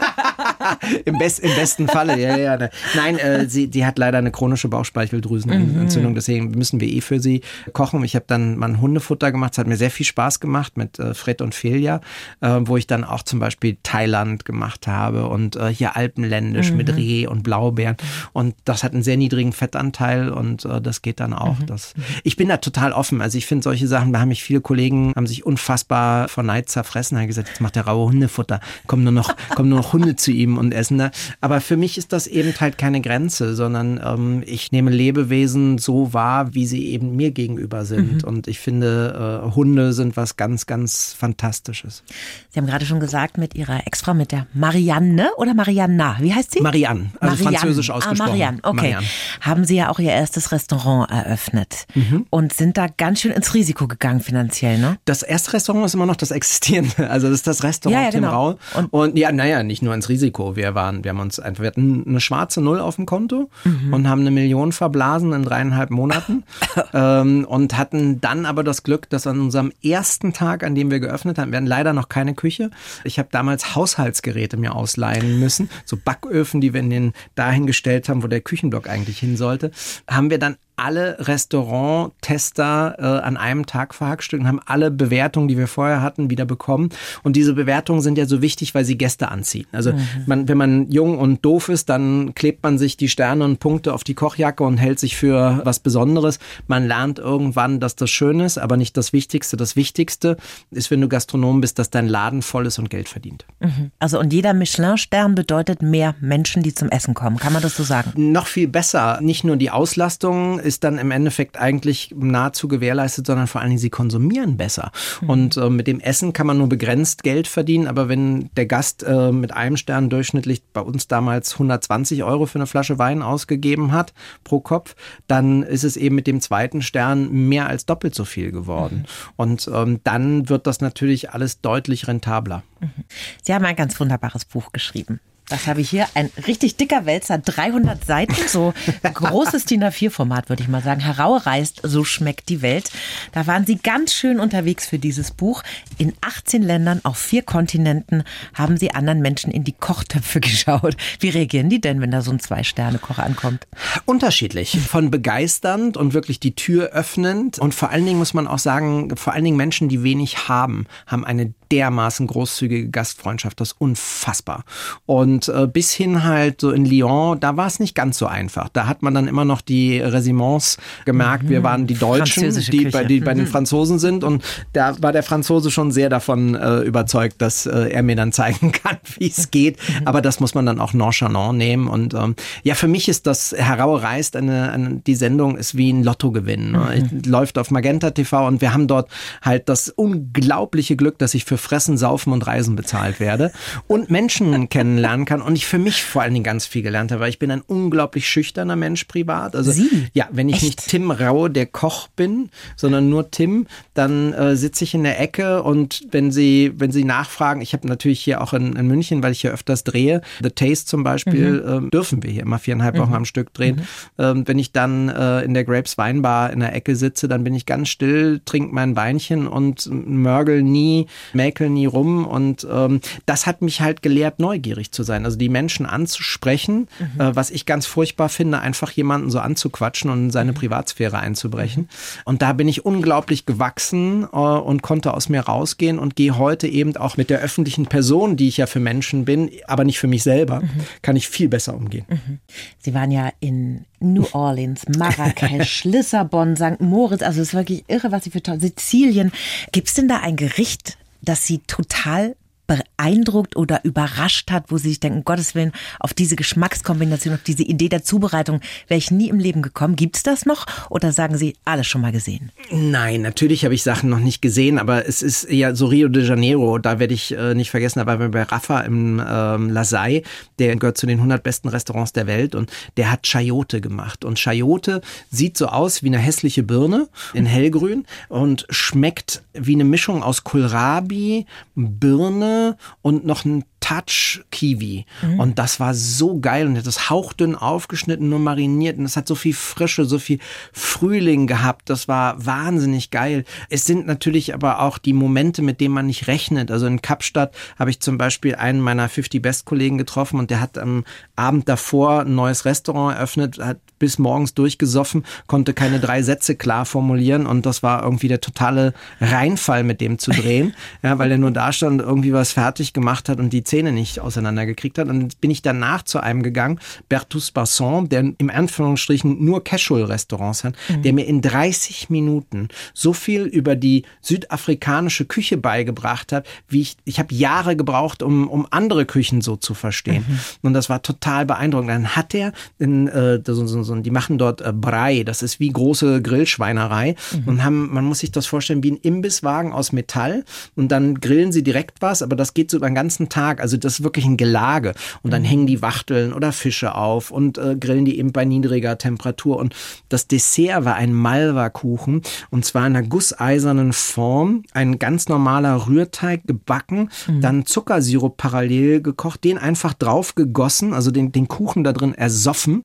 <laughs> Im, Best, Im besten Falle, ja, ja. Nein, äh, sie, die hat leider eine chronische Bauchspeicheldrüsenentzündung, mhm. deswegen müssen wir eh für sie kochen. Ich habe dann mal ein Hundefutter gemacht, es hat mir sehr viel Spaß gemacht mit äh, Fred und Felia, äh, wo ich dann auch zum Beispiel Thailand gemacht habe und äh, hier alpenländisch mhm. mit Reh und Blaubeeren. Und das hat einen sehr niedrigen Fettanteil und äh, das geht dann auch. Mhm. Das, ich bin da total offen. Also ich finde solche Sachen, da haben mich viele Kollegen, haben sich unfassbar vor Neid zerfressen, haben gesagt, jetzt macht der raue Hundefutter, kommen nur noch, kommen nur noch Hunde zu ihm und essen da. Aber für mich ist das eben halt keine Grenze, sondern ähm, ich nehme Lebewesen so wahr, wie sie eben mir gegenüber sind. Mhm. Und ich finde, äh, Hunde sind was ganz, ganz Fantastisches. Sie haben gerade schon gesagt, mit Ihrer Ex-Frau, mit der Marianne oder Marianna, wie heißt sie? Marianne, also Marianne. französisch ah, ausgesprochen. Ah, Marianne, okay. Marianne. Haben Sie ja auch Ihr erstes Restaurant eröffnet mhm. und sind da ganz schön ins Risiko gegangen finanziell, ne? Das erste Restaurant ist immer noch das existierende, also das ist das Restaurant ja, ja, genau. Tim Rau. Und, und ja, naja, nicht nur ins Risiko, wir waren, wir haben uns einfach, wir hatten eine schwarze Null auf dem Konto mhm. und haben eine Million verblasen in dreieinhalb Monaten <laughs> ähm, und hatten dann aber das Glück, dass an unserem ersten Tag, an dem wir geöffnet haben, wir hatten leider noch keine Küche. Ich habe damals Haushaltsgeräte mir ausleihen müssen, so Backöfen, die wir in den dahingestellt haben, wo der Küchenblock eigentlich hin sollte, haben wir dann alle Restaurant-Tester äh, an einem Tag verhackstückt und haben alle Bewertungen, die wir vorher hatten, wieder bekommen. Und diese Bewertungen sind ja so wichtig, weil sie Gäste anziehen. Also mhm. man, wenn man jung und doof ist, dann klebt man sich die Sterne und Punkte auf die Kochjacke und hält sich für was Besonderes. Man lernt irgendwann, dass das schön ist, aber nicht das Wichtigste. Das Wichtigste ist, wenn du Gastronom bist, dass dein Laden voll ist und Geld verdient. Mhm. Also und jeder Michelin-Stern bedeutet mehr Menschen, die zum Essen kommen. Kann man das so sagen? Noch viel besser. Nicht nur die Auslastung ist dann im Endeffekt eigentlich nahezu gewährleistet, sondern vor allen Dingen sie konsumieren besser. Mhm. Und äh, mit dem Essen kann man nur begrenzt Geld verdienen, aber wenn der Gast äh, mit einem Stern durchschnittlich bei uns damals 120 Euro für eine Flasche Wein ausgegeben hat pro Kopf, dann ist es eben mit dem zweiten Stern mehr als doppelt so viel geworden. Mhm. Und ähm, dann wird das natürlich alles deutlich rentabler. Mhm. Sie haben ein ganz wunderbares Buch geschrieben. Das habe ich hier. Ein richtig dicker Wälzer, 300 Seiten, so <laughs> großes DIN A4-Format, würde ich mal sagen. Herausreißt, so schmeckt die Welt. Da waren Sie ganz schön unterwegs für dieses Buch. In 18 Ländern auf vier Kontinenten haben Sie anderen Menschen in die Kochtöpfe <laughs> geschaut. Wie reagieren die denn, wenn da so ein Zwei-Sterne-Koch ankommt? Unterschiedlich. Von begeisternd und wirklich die Tür öffnend. Und vor allen Dingen muss man auch sagen, vor allen Dingen Menschen, die wenig haben, haben eine dermaßen großzügige Gastfreundschaft. Das ist unfassbar. Und äh, bis hin halt so in Lyon, da war es nicht ganz so einfach. Da hat man dann immer noch die Resiments gemerkt, mhm. wir waren die Deutschen, die bei, die bei den mhm. Franzosen sind. Und da war der Franzose schon sehr davon äh, überzeugt, dass äh, er mir dann zeigen <laughs> kann, wie es geht. Mhm. Aber das muss man dann auch nonchalant nehmen. Und ähm, ja, für mich ist das Heraureist, eine, eine, die Sendung ist wie ein Lottogewinn. Ne? Mhm. Läuft auf Magenta TV und wir haben dort halt das unglaubliche Glück, dass ich für Fressen, Saufen und Reisen bezahlt werde und Menschen <laughs> kennenlernen kann und ich für mich vor allen Dingen ganz viel gelernt habe, weil ich bin ein unglaublich schüchterner Mensch privat. Also Sie? ja, wenn ich Echt? nicht Tim Rau, der Koch bin, sondern nur Tim, dann äh, sitze ich in der Ecke und wenn sie, wenn sie nachfragen, ich habe natürlich hier auch in, in, München, weil ich hier öfters drehe, The Taste zum Beispiel, mhm. äh, dürfen wir hier immer viereinhalb Wochen mhm. am Stück drehen. Mhm. Ähm, wenn ich dann äh, in der Grapes Weinbar in der Ecke sitze, dann bin ich ganz still, trinke mein Weinchen und mörgel nie, mäkel nie rum und ähm, das hat mich halt gelehrt, neugierig zu sein. Also die Menschen anzusprechen, mhm. äh, was ich ganz furchtbar finde, einfach jemanden so anzuquatschen und in seine mhm. Privatsphäre einzubrechen. Und da bin ich unglaublich gewachsen äh, und konnte aus mir rausgehen und gehe heute eben auch mit der öffentlichen Person, die ich ja für Menschen bin, aber nicht für mich selber, mhm. kann ich viel besser umgehen. Mhm. Sie waren ja in New Orleans, Marrakesch, <laughs> Lissabon, St. Moritz, also es ist wirklich irre, was Sie für Sizilien. Gibt es denn da ein Gericht, das Sie total beeindruckt oder überrascht hat, wo Sie sich denken, Gottes Willen, auf diese Geschmackskombination, auf diese Idee der Zubereitung wäre ich nie im Leben gekommen. Gibt es das noch oder sagen Sie, alles schon mal gesehen? Nein, natürlich habe ich Sachen noch nicht gesehen, aber es ist eher so Rio de Janeiro, da werde ich äh, nicht vergessen, da waren wir bei Rafa im ähm, Lasai, der gehört zu den 100 besten Restaurants der Welt und der hat Chayote gemacht und Chayote sieht so aus wie eine hässliche Birne in hellgrün und schmeckt wie eine Mischung aus Kohlrabi, Birne und noch ein Touch Kiwi. Mhm. Und das war so geil und hat das hauchdünn aufgeschnitten, nur mariniert. Und es hat so viel Frische, so viel Frühling gehabt. Das war wahnsinnig geil. Es sind natürlich aber auch die Momente, mit denen man nicht rechnet. Also in Kapstadt habe ich zum Beispiel einen meiner 50 Best Kollegen getroffen und der hat am Abend davor ein neues Restaurant eröffnet, hat bis morgens durchgesoffen, konnte keine drei Sätze klar formulieren und das war irgendwie der totale Reinfall, mit dem zu drehen, <laughs> ja, weil er nur da stand und irgendwie was fertig gemacht hat und die Zähne nicht auseinandergekriegt hat. Und dann bin ich danach zu einem gegangen, Bertus Basson, der im Anführungsstrichen nur Casual-Restaurants hat, mhm. der mir in 30 Minuten so viel über die südafrikanische Küche beigebracht hat, wie ich, ich habe Jahre gebraucht, um, um andere Küchen so zu verstehen. Mhm. Und das war total beeindruckend. Dann hat er in, äh, so, so, so, die machen dort äh, Brei, das ist wie große Grillschweinerei mhm. und haben, man muss sich das vorstellen, wie ein Imbisswagen aus Metall und dann grillen sie direkt was, aber das geht so über den ganzen Tag, also das ist wirklich ein Gelage. Und dann mhm. hängen die Wachteln oder Fische auf und äh, grillen die eben bei niedriger Temperatur. Und das Dessert war ein Malva-Kuchen und zwar in einer gusseisernen Form, ein ganz normaler Rührteig gebacken, mhm. dann Zuckersirup parallel gekocht, den einfach drauf gegossen, also den, den Kuchen da drin ersoffen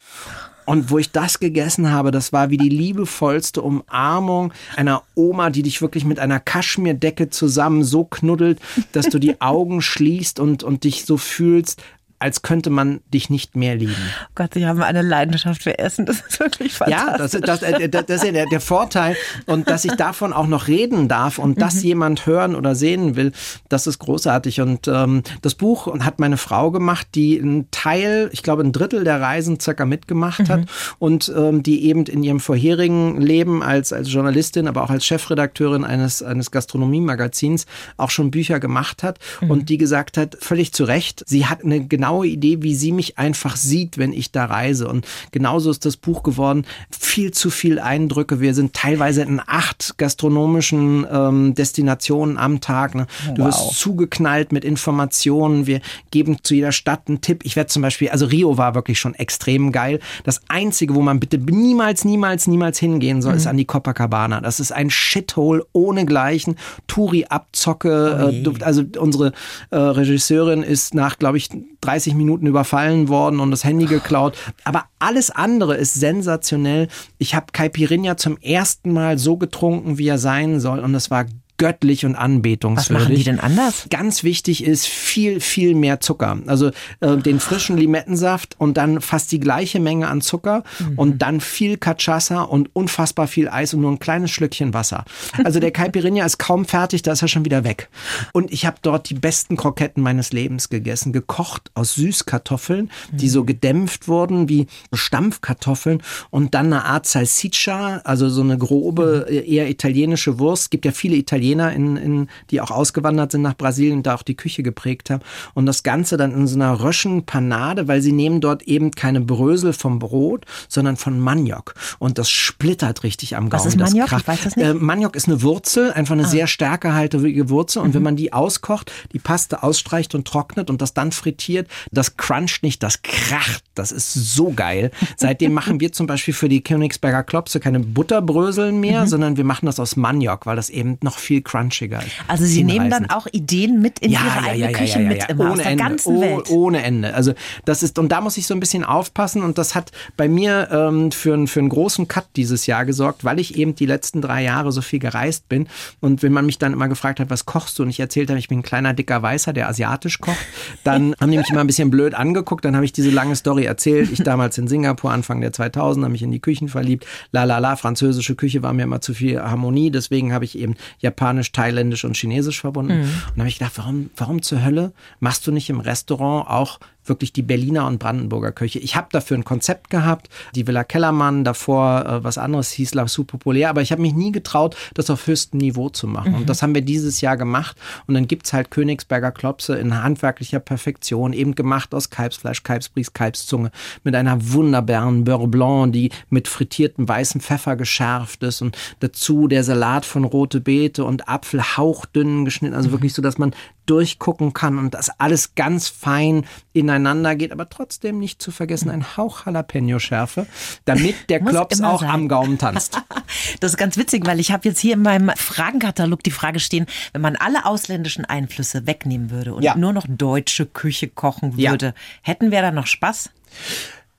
und wo ich das gegessen habe, das war wie die liebevollste Umarmung einer Oma, die dich wirklich mit einer Kaschmirdecke zusammen so knuddelt, dass du die Augen schließt und, und dich so fühlst, als könnte man dich nicht mehr lieben. Oh Gott, Sie haben eine Leidenschaft für Essen, das ist wirklich fantastisch. Ja, das, das, äh, das, das ist ja der, der, Vorteil und dass ich davon auch noch reden darf und das mhm. jemand hören oder sehen will, das ist großartig und ähm, das Buch hat meine Frau gemacht, die einen Teil, ich glaube ein Drittel der Reisen circa mitgemacht mhm. hat und ähm, die eben in ihrem vorherigen Leben als, als Journalistin, aber auch als Chefredakteurin eines, eines Gastronomie-Magazins auch schon Bücher gemacht hat mhm. und die gesagt hat, völlig zu Recht, sie hat eine genau genaue Idee, wie sie mich einfach sieht, wenn ich da reise. Und genauso ist das Buch geworden. Viel zu viel Eindrücke. Wir sind teilweise in acht gastronomischen ähm, Destinationen am Tag. Ne? Du wow. wirst zugeknallt mit Informationen. Wir geben zu jeder Stadt einen Tipp. Ich werde zum Beispiel, also Rio war wirklich schon extrem geil. Das Einzige, wo man bitte niemals, niemals, niemals hingehen soll, mhm. ist an die Copacabana. Das ist ein Shithole ohnegleichen. Touri-Abzocke. Äh, also unsere äh, Regisseurin ist nach, glaube ich, 30 30 Minuten überfallen worden und das Handy geklaut. Aber alles andere ist sensationell. Ich habe Caipirinha zum ersten Mal so getrunken, wie er sein soll. Und es war göttlich und anbetungswürdig. Was machen die denn anders? Ganz wichtig ist viel, viel mehr Zucker. Also äh, den frischen Limettensaft und dann fast die gleiche Menge an Zucker mhm. und dann viel Cachaça und unfassbar viel Eis und nur ein kleines Schlückchen Wasser. Also der <laughs> Caipirinha ist kaum fertig, da ist er schon wieder weg. Und ich habe dort die besten Kroketten meines Lebens gegessen, gekocht aus Süßkartoffeln, die so gedämpft wurden wie Stampfkartoffeln und dann eine Art Salsiccia, also so eine grobe, mhm. eher italienische Wurst. Es gibt ja viele Italiener Italiener, in, in, die auch ausgewandert sind nach Brasilien und da auch die Küche geprägt haben. Und das Ganze dann in so einer Röschen Panade, weil sie nehmen dort eben keine Brösel vom Brot, sondern von Maniok. Und das splittert richtig am Gaumen. Was ist Maniok? Ich weiß das nicht. Äh, Maniok ist eine Wurzel, einfach eine ah. sehr stärkehaltige Wurzel. Und mhm. wenn man die auskocht, die Paste ausstreicht und trocknet und das dann frittiert, das cruncht nicht, das kracht. Das ist so geil. Seitdem machen wir zum Beispiel für die Königsberger Klopse keine Butterbröseln mehr, mhm. sondern wir machen das aus Maniok, weil das eben noch viel crunchiger. Also Sie nehmen dann auch Ideen mit in ja, Ihre ja, eigene ja, Küche mit immer ohne aus der Ende, ganzen oh, Welt. Ohne Ende. Also das ist, und da muss ich so ein bisschen aufpassen und das hat bei mir ähm, für, für einen großen Cut dieses Jahr gesorgt, weil ich eben die letzten drei Jahre so viel gereist bin und wenn man mich dann immer gefragt hat, was kochst du und ich erzählt habe, ich bin ein kleiner, dicker Weißer, der asiatisch kocht, dann <laughs> haben die mich immer ein bisschen blöd angeguckt, dann habe ich diese lange Story erzählt. Ich damals in Singapur, Anfang der 2000 habe mich in die Küchen verliebt. La la la, französische Küche war mir immer zu viel Harmonie, deswegen habe ich eben Japanisch, Thailändisch und Chinesisch verbunden. Mhm. Und da habe ich gedacht, warum, warum zur Hölle machst du nicht im Restaurant auch wirklich die Berliner und Brandenburger Küche. Ich habe dafür ein Konzept gehabt, die Villa Kellermann, davor äh, was anderes hieß La Soupe Populär, aber ich habe mich nie getraut, das auf höchstem Niveau zu machen. Mhm. Und das haben wir dieses Jahr gemacht. Und dann gibt es halt Königsberger Klopse in handwerklicher Perfektion, eben gemacht aus Kalbsfleisch, Kalbsbries, Kalbszunge, mit einer wunderbaren Beurre Blanc, die mit frittiertem weißem Pfeffer geschärft ist und dazu der Salat von rote Beete und Apfel hauchdünn geschnitten, also mhm. wirklich so, dass man durchgucken kann und das alles ganz fein ineinander geht, aber trotzdem nicht zu vergessen ein Hauch Jalapeno-Schärfe, damit <laughs> der Klops auch sein. am Gaumen tanzt. <laughs> das ist ganz witzig, weil ich habe jetzt hier in meinem Fragenkatalog die Frage stehen, wenn man alle ausländischen Einflüsse wegnehmen würde und ja. nur noch deutsche Küche kochen würde, ja. hätten wir da noch Spaß?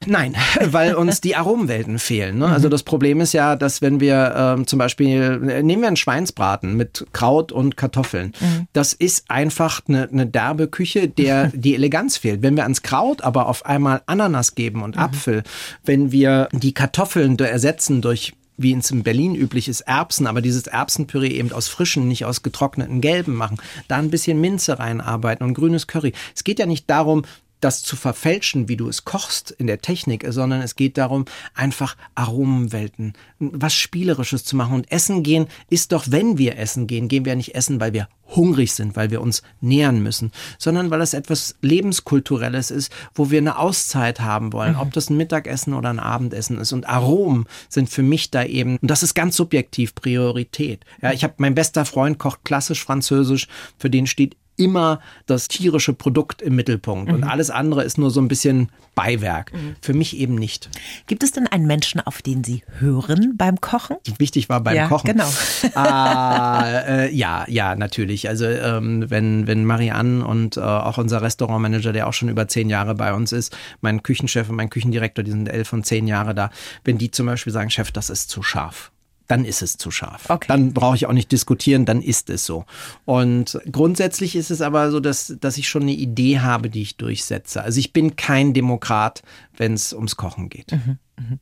Nein, <laughs> weil uns die Aromenwelten fehlen. Ne? Also das Problem ist ja, dass wenn wir ähm, zum Beispiel, äh, nehmen wir einen Schweinsbraten mit Kraut und Kartoffeln. Mhm. Das ist einfach eine, eine derbe Küche, der <laughs> die Eleganz fehlt. Wenn wir ans Kraut aber auf einmal Ananas geben und mhm. Apfel, wenn wir die Kartoffeln ersetzen durch wie es in Berlin üblich ist, Erbsen, aber dieses Erbsenpüree eben aus frischen, nicht aus getrockneten Gelben machen. Da ein bisschen Minze reinarbeiten und grünes Curry. Es geht ja nicht darum, das zu verfälschen, wie du es kochst in der Technik, sondern es geht darum, einfach Aromenwelten, was Spielerisches zu machen. Und Essen gehen ist doch, wenn wir essen gehen, gehen wir nicht essen, weil wir hungrig sind, weil wir uns nähern müssen, sondern weil es etwas Lebenskulturelles ist, wo wir eine Auszeit haben wollen, mhm. ob das ein Mittagessen oder ein Abendessen ist. Und Aromen sind für mich da eben, und das ist ganz subjektiv Priorität. Ja, ich habe, mein bester Freund kocht klassisch Französisch, für den steht immer das tierische Produkt im Mittelpunkt mhm. und alles andere ist nur so ein bisschen Beiwerk. Mhm. Für mich eben nicht. Gibt es denn einen Menschen, auf den Sie hören beim Kochen? Wichtig war beim ja, Kochen. Genau. äh, <laughs> äh, ja, ja, natürlich. Also ähm, wenn, wenn Marianne und äh, auch unser Restaurantmanager, der auch schon über zehn Jahre bei uns ist, mein Küchenchef und mein Küchendirektor, die sind elf und zehn Jahre da, wenn die zum Beispiel sagen, Chef, das ist zu scharf dann ist es zu scharf. Okay. Dann brauche ich auch nicht diskutieren, dann ist es so. Und grundsätzlich ist es aber so, dass, dass ich schon eine Idee habe, die ich durchsetze. Also ich bin kein Demokrat, wenn es ums Kochen geht. Mhm, mhm.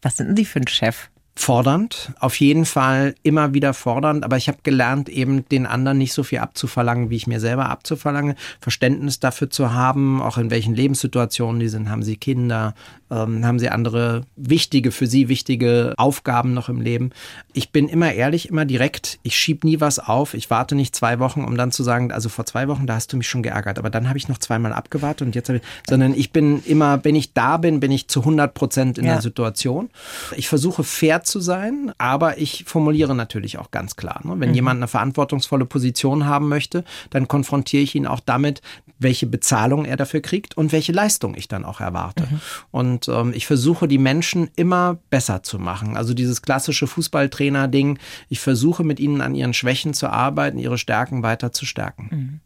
Was sind denn Sie für ein Chef? Fordernd, auf jeden Fall immer wieder fordernd, aber ich habe gelernt, eben den anderen nicht so viel abzuverlangen, wie ich mir selber abzuverlange, Verständnis dafür zu haben, auch in welchen Lebenssituationen die sind, haben sie Kinder, ähm, haben sie andere wichtige, für sie wichtige Aufgaben noch im Leben. Ich bin immer ehrlich, immer direkt, ich schieb nie was auf, ich warte nicht zwei Wochen, um dann zu sagen, also vor zwei Wochen, da hast du mich schon geärgert, aber dann habe ich noch zweimal abgewartet und jetzt habe ich, sondern ich bin immer, wenn ich da bin, bin ich zu 100 Prozent in ja. der Situation. Ich versuche fair zu sein, aber ich formuliere natürlich auch ganz klar. Ne? Wenn mhm. jemand eine verantwortungsvolle Position haben möchte, dann konfrontiere ich ihn auch damit, welche Bezahlung er dafür kriegt und welche Leistung ich dann auch erwarte. Mhm. Und ähm, ich versuche die Menschen immer besser zu machen. Also dieses klassische Fußballtrainer-Ding, ich versuche mit ihnen an ihren Schwächen zu arbeiten, ihre Stärken weiter zu stärken. Mhm.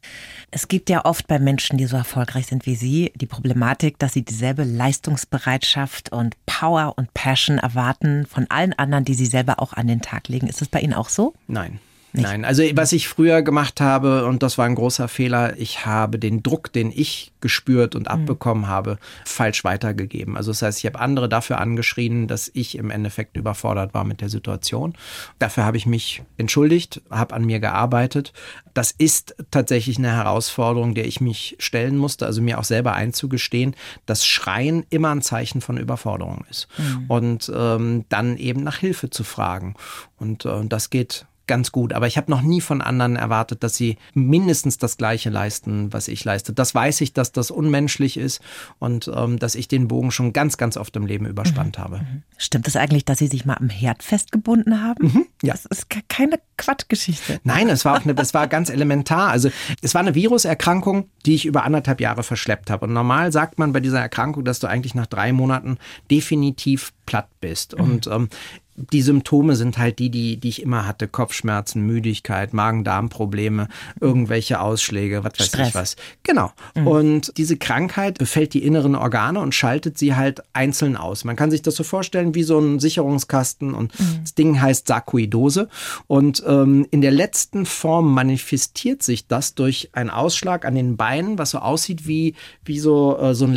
Es gibt ja oft bei Menschen, die so erfolgreich sind wie Sie, die Problematik, dass sie dieselbe Leistungsbereitschaft und Power und Passion erwarten von allen anderen, die sie selber auch an den Tag legen. Ist das bei Ihnen auch so? Nein. Nicht. Nein, also was ich früher gemacht habe, und das war ein großer Fehler, ich habe den Druck, den ich gespürt und mhm. abbekommen habe, falsch weitergegeben. Also das heißt, ich habe andere dafür angeschrien, dass ich im Endeffekt überfordert war mit der Situation. Dafür habe ich mich entschuldigt, habe an mir gearbeitet. Das ist tatsächlich eine Herausforderung, der ich mich stellen musste, also mir auch selber einzugestehen, dass Schreien immer ein Zeichen von Überforderung ist. Mhm. Und ähm, dann eben nach Hilfe zu fragen. Und äh, das geht ganz gut. Aber ich habe noch nie von anderen erwartet, dass sie mindestens das Gleiche leisten, was ich leiste. Das weiß ich, dass das unmenschlich ist und ähm, dass ich den Bogen schon ganz, ganz oft im Leben überspannt mhm. habe. Mhm. Stimmt es das eigentlich, dass Sie sich mal am Herd festgebunden haben? Mhm, ja. Das ist keine Quatschgeschichte. Nein, es war auch eine, es war ganz elementar. Also es war eine Viruserkrankung, die ich über anderthalb Jahre verschleppt habe. Und normal sagt man bei dieser Erkrankung, dass du eigentlich nach drei Monaten definitiv platt bist. Mhm. Und ähm, die Symptome sind halt die, die, die ich immer hatte. Kopfschmerzen, Müdigkeit, Magen-Darm-Probleme, irgendwelche Ausschläge, was weiß Stress. ich was. Genau. Mhm. Und diese Krankheit befällt die inneren Organe und schaltet sie halt einzeln aus. Man kann sich das so vorstellen wie so ein Sicherungskasten und mhm. das Ding heißt Sarkoidose. Und ähm, in der letzten Form manifestiert sich das durch einen Ausschlag an den Beinen, was so aussieht wie, wie so, äh, so ein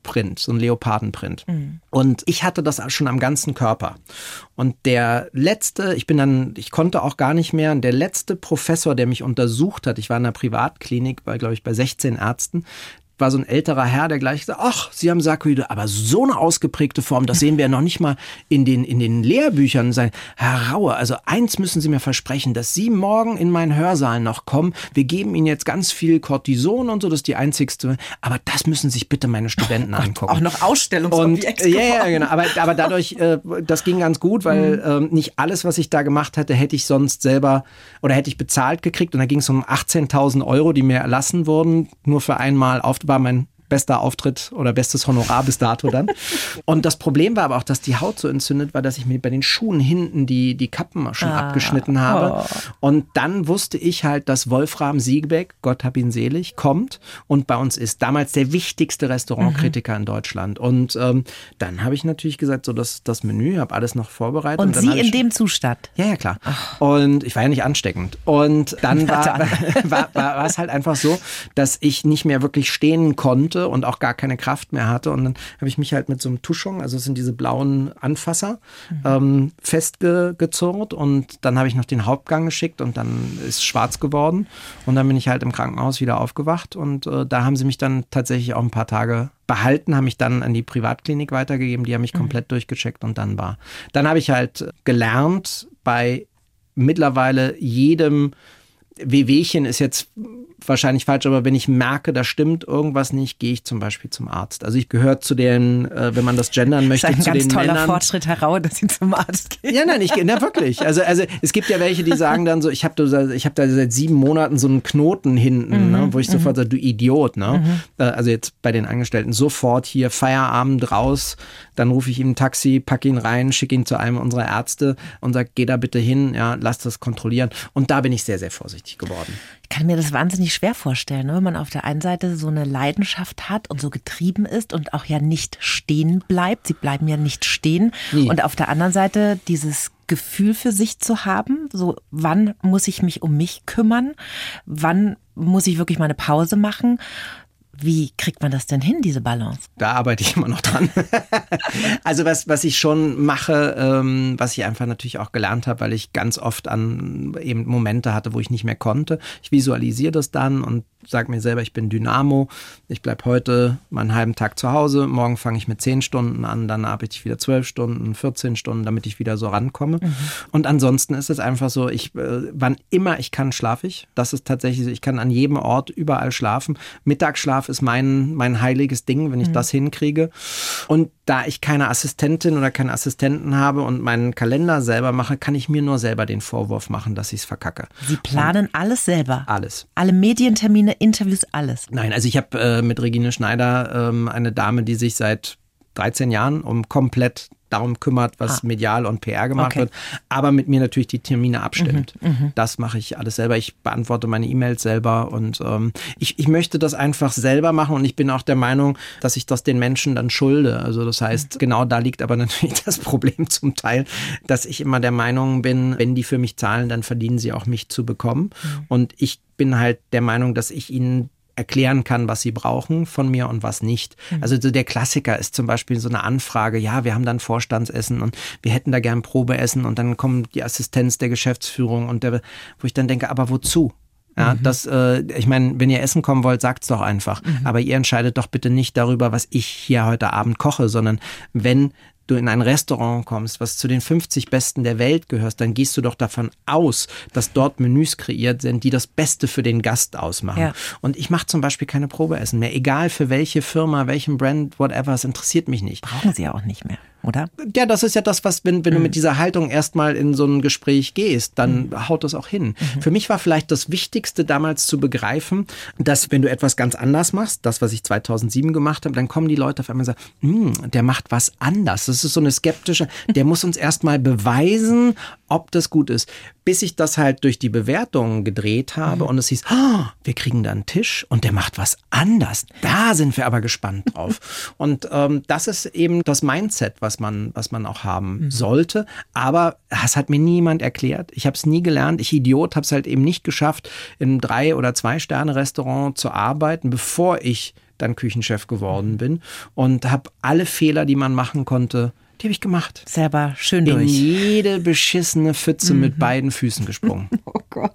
Leoprint, so ein Leopardenprint. Mhm. Und ich hatte das schon am ganzen Körper. Und der letzte, ich bin dann, ich konnte auch gar nicht mehr, der letzte Professor, der mich untersucht hat, ich war in einer Privatklinik, bei, glaube ich, bei 16 Ärzten, war so ein älterer Herr, der gleich gesagt, ach, Sie haben Sarkoide, aber so eine ausgeprägte Form, das sehen wir ja noch nicht mal in den, in den Lehrbüchern. Sein Herr Raue, also eins müssen Sie mir versprechen, dass Sie morgen in meinen Hörsaal noch kommen. Wir geben Ihnen jetzt ganz viel Cortison und so, das ist die einzigste, aber das müssen sich bitte meine Studenten oh angucken. Auch noch Ausstellungsobjekt. Ja, ja, genau. Aber, aber dadurch, äh, das ging ganz gut, weil mhm. ähm, nicht alles, was ich da gemacht hätte, hätte ich sonst selber oder hätte ich bezahlt gekriegt. Und da ging es um 18.000 Euro, die mir erlassen wurden, nur für einmal auf, war bester Auftritt oder bestes Honorar bis dato dann. Und das Problem war aber auch, dass die Haut so entzündet war, dass ich mir bei den Schuhen hinten die, die Kappen schon ah, abgeschnitten habe. Oh. Und dann wusste ich halt, dass Wolfram Siegbeck, Gott hab ihn selig, kommt und bei uns ist. Damals der wichtigste Restaurantkritiker mhm. in Deutschland. Und ähm, dann habe ich natürlich gesagt, so das, das Menü, habe alles noch vorbereitet. Und, und Sie in dem Zustand? Ja, ja, klar. Ach. Und ich war ja nicht ansteckend. Und dann <laughs> war, war, <laughs> war, war, war es halt einfach so, dass ich nicht mehr wirklich stehen konnte konnte und auch gar keine Kraft mehr hatte. Und dann habe ich mich halt mit so einem Tuschong, also es sind diese blauen Anfasser, mhm. ähm, festgezurrt und dann habe ich noch den Hauptgang geschickt und dann ist schwarz geworden. Und dann bin ich halt im Krankenhaus wieder aufgewacht und äh, da haben sie mich dann tatsächlich auch ein paar Tage behalten, haben mich dann an die Privatklinik weitergegeben, die haben mich mhm. komplett durchgecheckt und dann war. Dann habe ich halt gelernt bei mittlerweile jedem Wehwehchen ist jetzt wahrscheinlich falsch, aber wenn ich merke, da stimmt irgendwas nicht, gehe ich zum Beispiel zum Arzt. Also ich gehöre zu den, äh, wenn man das gendern möchte, das ist ein zu ganz den toller Männern. Fortschritt heraus, dass sie zum Arzt gehen. Ja, nein, ich, na wirklich. Also, also es gibt ja welche, die sagen dann so, ich habe da, ich da seit sieben Monaten so einen Knoten hinten, ne, mhm, ne, wo ich sofort mhm. sage, du Idiot. Ne? Mhm. Äh, also jetzt bei den Angestellten sofort hier Feierabend raus, dann rufe ich ihm ein Taxi, packe ihn rein, schicke ihn zu einem unserer Ärzte und sage, geh da bitte hin, ja, lass das kontrollieren. Und da bin ich sehr, sehr vorsichtig geworden kann mir das wahnsinnig schwer vorstellen, ne? wenn man auf der einen Seite so eine Leidenschaft hat und so getrieben ist und auch ja nicht stehen bleibt. Sie bleiben ja nicht stehen. Nie. Und auf der anderen Seite dieses Gefühl für sich zu haben, so wann muss ich mich um mich kümmern, wann muss ich wirklich mal eine Pause machen. Wie kriegt man das denn hin, diese Balance? Da arbeite ich immer noch dran. <laughs> also was, was ich schon mache, ähm, was ich einfach natürlich auch gelernt habe, weil ich ganz oft an eben Momente hatte, wo ich nicht mehr konnte. Ich visualisiere das dann und sage mir selber, ich bin Dynamo. Ich bleibe heute mal einen halben Tag zu Hause. Morgen fange ich mit 10 Stunden an, dann arbeite ich wieder 12 Stunden, 14 Stunden, damit ich wieder so rankomme. Mhm. Und ansonsten ist es einfach so, ich, äh, wann immer ich kann, schlafe ich. Das ist tatsächlich so, ich kann an jedem Ort überall schlafen. Mittagsschlaf ist mein, mein heiliges Ding, wenn ich mhm. das hinkriege. Und da ich keine Assistentin oder keinen Assistenten habe und meinen Kalender selber mache, kann ich mir nur selber den Vorwurf machen, dass ich es verkacke. Sie planen und alles selber? Alles. Alle Medientermine, Interviews, alles? Nein, also ich habe äh, mit Regine Schneider ähm, eine Dame, die sich seit 13 Jahren um komplett darum kümmert, was ah. medial und PR gemacht okay. wird, aber mit mir natürlich die Termine abstimmt. Mhm, mhm. das mache ich alles selber. Ich beantworte meine E-Mails selber und ähm, ich, ich möchte das einfach selber machen und ich bin auch der Meinung, dass ich das den Menschen dann schulde. Also das heißt, mhm. genau da liegt aber <laughs> natürlich das Problem zum Teil, dass ich immer der Meinung bin, wenn die für mich zahlen, dann verdienen sie auch mich zu bekommen. Mhm. Und ich bin halt der Meinung, dass ich ihnen erklären kann, was sie brauchen von mir und was nicht. Mhm. Also so der Klassiker ist zum Beispiel so eine Anfrage, ja, wir haben dann Vorstandsessen und wir hätten da gern Probeessen und dann kommt die Assistenz der Geschäftsführung und der, wo ich dann denke, aber wozu? Ja, mhm. das, äh, ich meine, wenn ihr essen kommen wollt, sagt's doch einfach. Mhm. Aber ihr entscheidet doch bitte nicht darüber, was ich hier heute Abend koche, sondern wenn du in ein Restaurant kommst, was zu den 50 Besten der Welt gehörst, dann gehst du doch davon aus, dass dort Menüs kreiert sind, die das Beste für den Gast ausmachen. Ja. Und ich mache zum Beispiel keine Probeessen mehr, egal für welche Firma, welchen Brand, whatever, es interessiert mich nicht. Brauchen sie auch nicht mehr oder? Ja, das ist ja das, was, wenn, wenn mhm. du mit dieser Haltung erstmal in so ein Gespräch gehst, dann mhm. haut das auch hin. Mhm. Für mich war vielleicht das Wichtigste damals zu begreifen, dass wenn du etwas ganz anders machst, das, was ich 2007 gemacht habe, dann kommen die Leute auf einmal und sagen, hm, der macht was anders. Das ist so eine skeptische, der muss uns erstmal beweisen, ob das gut ist. Bis ich das halt durch die Bewertungen gedreht habe mhm. und es hieß, oh, wir kriegen da einen Tisch und der macht was anders. Da sind wir aber gespannt drauf. <laughs> und ähm, das ist eben das Mindset, was man, was man auch haben mhm. sollte. Aber das hat mir niemand erklärt. Ich habe es nie gelernt. Ich Idiot habe es halt eben nicht geschafft, in einem drei oder zwei Sterne Restaurant zu arbeiten, bevor ich dann Küchenchef geworden mhm. bin und habe alle Fehler, die man machen konnte, die habe ich gemacht. Selber schön Bin durch. jede beschissene Pfütze mhm. mit beiden Füßen gesprungen. <laughs> oh Gott.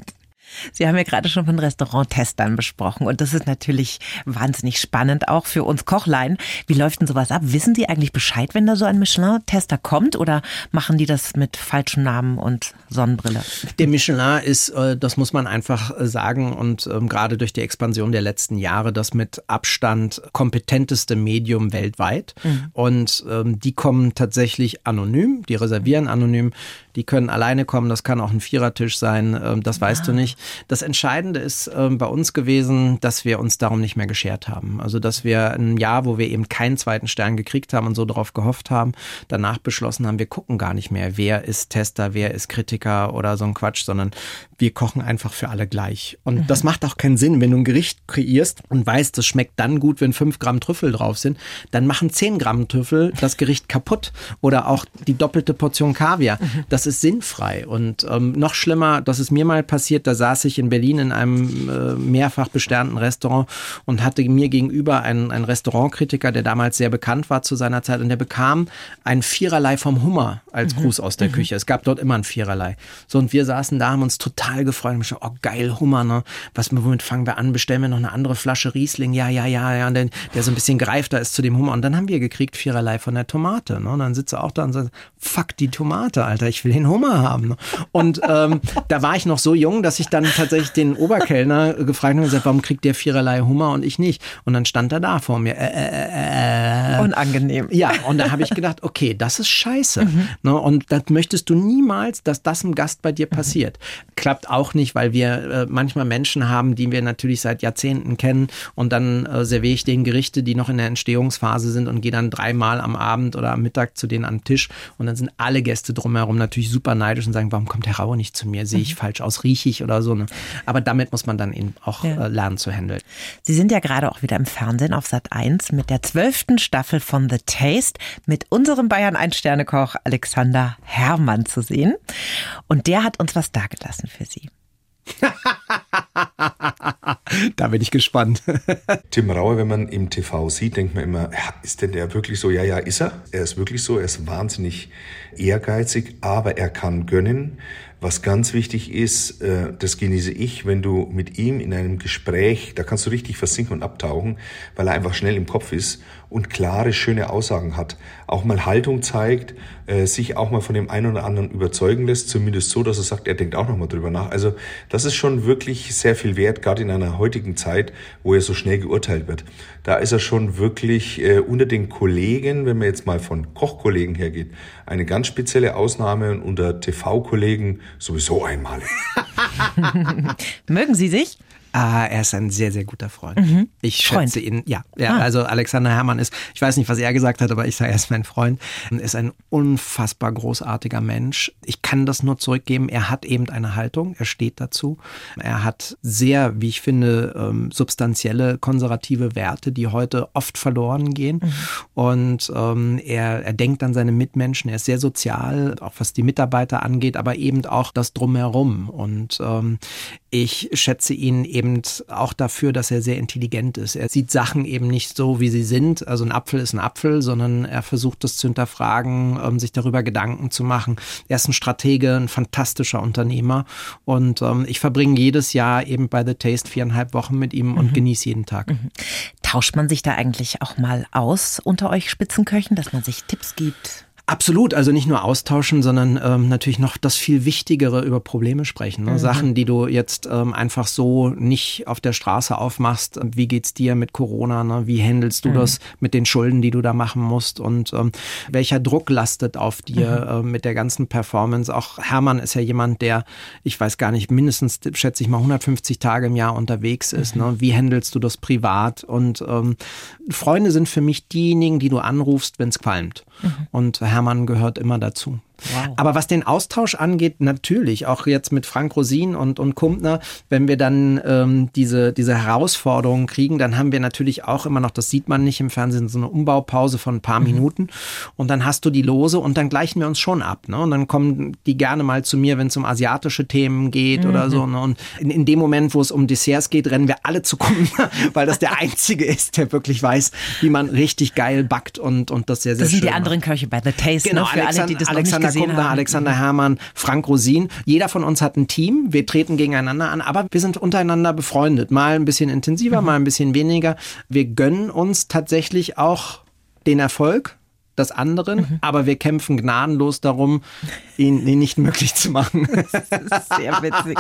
Sie haben ja gerade schon von Restauranttestern besprochen und das ist natürlich wahnsinnig spannend auch für uns Kochlein. Wie läuft denn sowas ab? Wissen Sie eigentlich Bescheid, wenn da so ein Michelin-Tester kommt oder machen die das mit falschen Namen und Sonnenbrille? Der Michelin ist, äh, das muss man einfach äh, sagen und ähm, gerade durch die Expansion der letzten Jahre das mit Abstand kompetenteste Medium weltweit mhm. und ähm, die kommen tatsächlich anonym, die reservieren anonym, die können alleine kommen, das kann auch ein Vierertisch sein, ähm, das weißt du nicht. Das Entscheidende ist ähm, bei uns gewesen, dass wir uns darum nicht mehr geschert haben. Also, dass wir ein Jahr, wo wir eben keinen zweiten Stern gekriegt haben und so darauf gehofft haben, danach beschlossen haben, wir gucken gar nicht mehr, wer ist Tester, wer ist Kritiker oder so ein Quatsch, sondern wir kochen einfach für alle gleich. Und mhm. das macht auch keinen Sinn, wenn du ein Gericht kreierst und weißt, das schmeckt dann gut, wenn fünf Gramm Trüffel drauf sind, dann machen zehn Gramm Trüffel das Gericht kaputt oder auch die doppelte Portion Kaviar. Mhm. Das ist sinnfrei. Und ähm, noch schlimmer, das ist mir mal passiert, da saß ich in Berlin in einem äh, mehrfach besternten Restaurant und hatte mir gegenüber einen, einen Restaurantkritiker, der damals sehr bekannt war zu seiner Zeit und der bekam ein Viererlei vom Hummer als mhm. Gruß aus der mhm. Küche. Es gab dort immer ein Viererlei. So, und wir saßen da, haben uns total gefreut. Und oh geil, Hummer, ne? Was, womit fangen wir an? Bestellen wir noch eine andere Flasche Riesling? Ja, ja, ja, ja. Und der, der so ein bisschen greifter ist zu dem Hummer. Und dann haben wir gekriegt Viererlei von der Tomate. Ne? Und dann sitzt er auch da und sagt, fuck die Tomate, Alter, ich will den Hummer haben. Und ähm, da war ich noch so jung, dass ich dann tatsächlich den Oberkellner gefragt habe und gesagt, warum kriegt der Viererlei Hummer und ich nicht? Und dann stand er da vor mir. Äh, äh, äh, Unangenehm. Ja, und da habe ich gedacht, okay, das ist scheiße. Mhm. Ne? Und das möchtest du niemals, dass das einem Gast bei dir passiert. Klappt auch nicht, weil wir äh, manchmal Menschen haben, die wir natürlich seit Jahrzehnten kennen und dann äh, serviere ich denen Gerichte, die noch in der Entstehungsphase sind und gehe dann dreimal am Abend oder am Mittag zu denen an den Tisch und dann sind alle Gäste drumherum natürlich super neidisch und sagen, warum kommt Herr Rauer nicht zu mir? Sehe ich mhm. falsch aus? Rieche ich oder so? Ne? Aber damit muss man dann eben auch ja. äh, lernen zu handeln. Sie sind ja gerade auch wieder im Fernsehen auf Sat 1 mit der zwölften Staffel von The Taste mit unserem Bayern Ein-Sterne-Koch Alexander Herrmann zu sehen. Und der hat uns was dargelassen für Sie. <laughs> da bin ich gespannt. <laughs> Tim Raue, wenn man im TV sieht, denkt man immer, ja, ist denn der wirklich so? Ja, ja, ist er. Er ist wirklich so. Er ist wahnsinnig ehrgeizig, aber er kann gönnen. Was ganz wichtig ist, äh, das genieße ich, wenn du mit ihm in einem Gespräch, da kannst du richtig versinken und abtauchen, weil er einfach schnell im Kopf ist und klare, schöne Aussagen hat. Auch mal Haltung zeigt, äh, sich auch mal von dem einen oder anderen überzeugen lässt, zumindest so, dass er sagt, er denkt auch nochmal drüber nach. Also das ist schon wirklich sehr viel wert, gerade in einer heutigen Zeit, wo er so schnell geurteilt wird. Da ist er schon wirklich äh, unter den Kollegen, wenn man jetzt mal von Kochkollegen hergeht, eine ganz spezielle Ausnahme und unter TV-Kollegen sowieso einmalig. <laughs> Mögen Sie sich? Ah, er ist ein sehr, sehr guter Freund. Mhm. Ich schätze Freund. ihn, ja. ja ah. Also Alexander Herrmann ist, ich weiß nicht, was er gesagt hat, aber ich sage, er ist mein Freund. Er ist ein unfassbar großartiger Mensch. Ich kann das nur zurückgeben. Er hat eben eine Haltung, er steht dazu. Er hat sehr, wie ich finde, ähm, substanzielle konservative Werte, die heute oft verloren gehen. Mhm. Und ähm, er, er denkt an seine Mitmenschen, er ist sehr sozial, auch was die Mitarbeiter angeht, aber eben auch das Drumherum. Und ähm, ich schätze ihn eben eben auch dafür, dass er sehr intelligent ist. Er sieht Sachen eben nicht so, wie sie sind. Also ein Apfel ist ein Apfel, sondern er versucht das zu hinterfragen, ähm, sich darüber Gedanken zu machen. Er ist ein Stratege, ein fantastischer Unternehmer und ähm, ich verbringe jedes Jahr eben bei The Taste viereinhalb Wochen mit ihm und mhm. genieße jeden Tag. Mhm. Tauscht man sich da eigentlich auch mal aus unter euch Spitzenköchen, dass man sich Tipps gibt? Absolut, also nicht nur austauschen, sondern ähm, natürlich noch das viel Wichtigere über Probleme sprechen. Ne? Mhm. Sachen, die du jetzt ähm, einfach so nicht auf der Straße aufmachst. Wie geht's dir mit Corona? Ne? Wie handelst du mhm. das mit den Schulden, die du da machen musst? Und ähm, welcher Druck lastet auf dir mhm. äh, mit der ganzen Performance? Auch Hermann ist ja jemand, der, ich weiß gar nicht, mindestens, schätze ich mal, 150 Tage im Jahr unterwegs ist. Mhm. Ne? Wie handelst du das privat? Und ähm, Freunde sind für mich diejenigen, die du anrufst, wenn es qualmt. Mhm. Und Hermann gehört immer dazu. Wow. Aber was den Austausch angeht, natürlich, auch jetzt mit Frank Rosin und, und Kumpner, wenn wir dann ähm, diese, diese Herausforderungen kriegen, dann haben wir natürlich auch immer noch, das sieht man nicht im Fernsehen, so eine Umbaupause von ein paar mhm. Minuten und dann hast du die Lose und dann gleichen wir uns schon ab. Ne? Und dann kommen die gerne mal zu mir, wenn es um asiatische Themen geht mhm. oder so. Ne? Und in, in dem Moment, wo es um Desserts geht, rennen wir alle zu <laughs> Kumpner, weil das der <laughs> Einzige ist, der wirklich weiß, wie man richtig geil backt und, und das sehr, sehr Das sind die anderen Köche bei The Taste, ne? genau, ne? für Alexander, alle, die das Alexander gesehen Kumpler, haben. Alexander Herrmann, Frank Rosin. Jeder von uns hat ein Team. Wir treten gegeneinander an, aber wir sind untereinander befreundet. Mal ein bisschen intensiver, Mhm. mal ein bisschen weniger. Wir gönnen uns tatsächlich auch den Erfolg des anderen, Mhm. aber wir kämpfen gnadenlos darum, ihn, ihn nicht möglich zu machen. <laughs> Sehr witzig.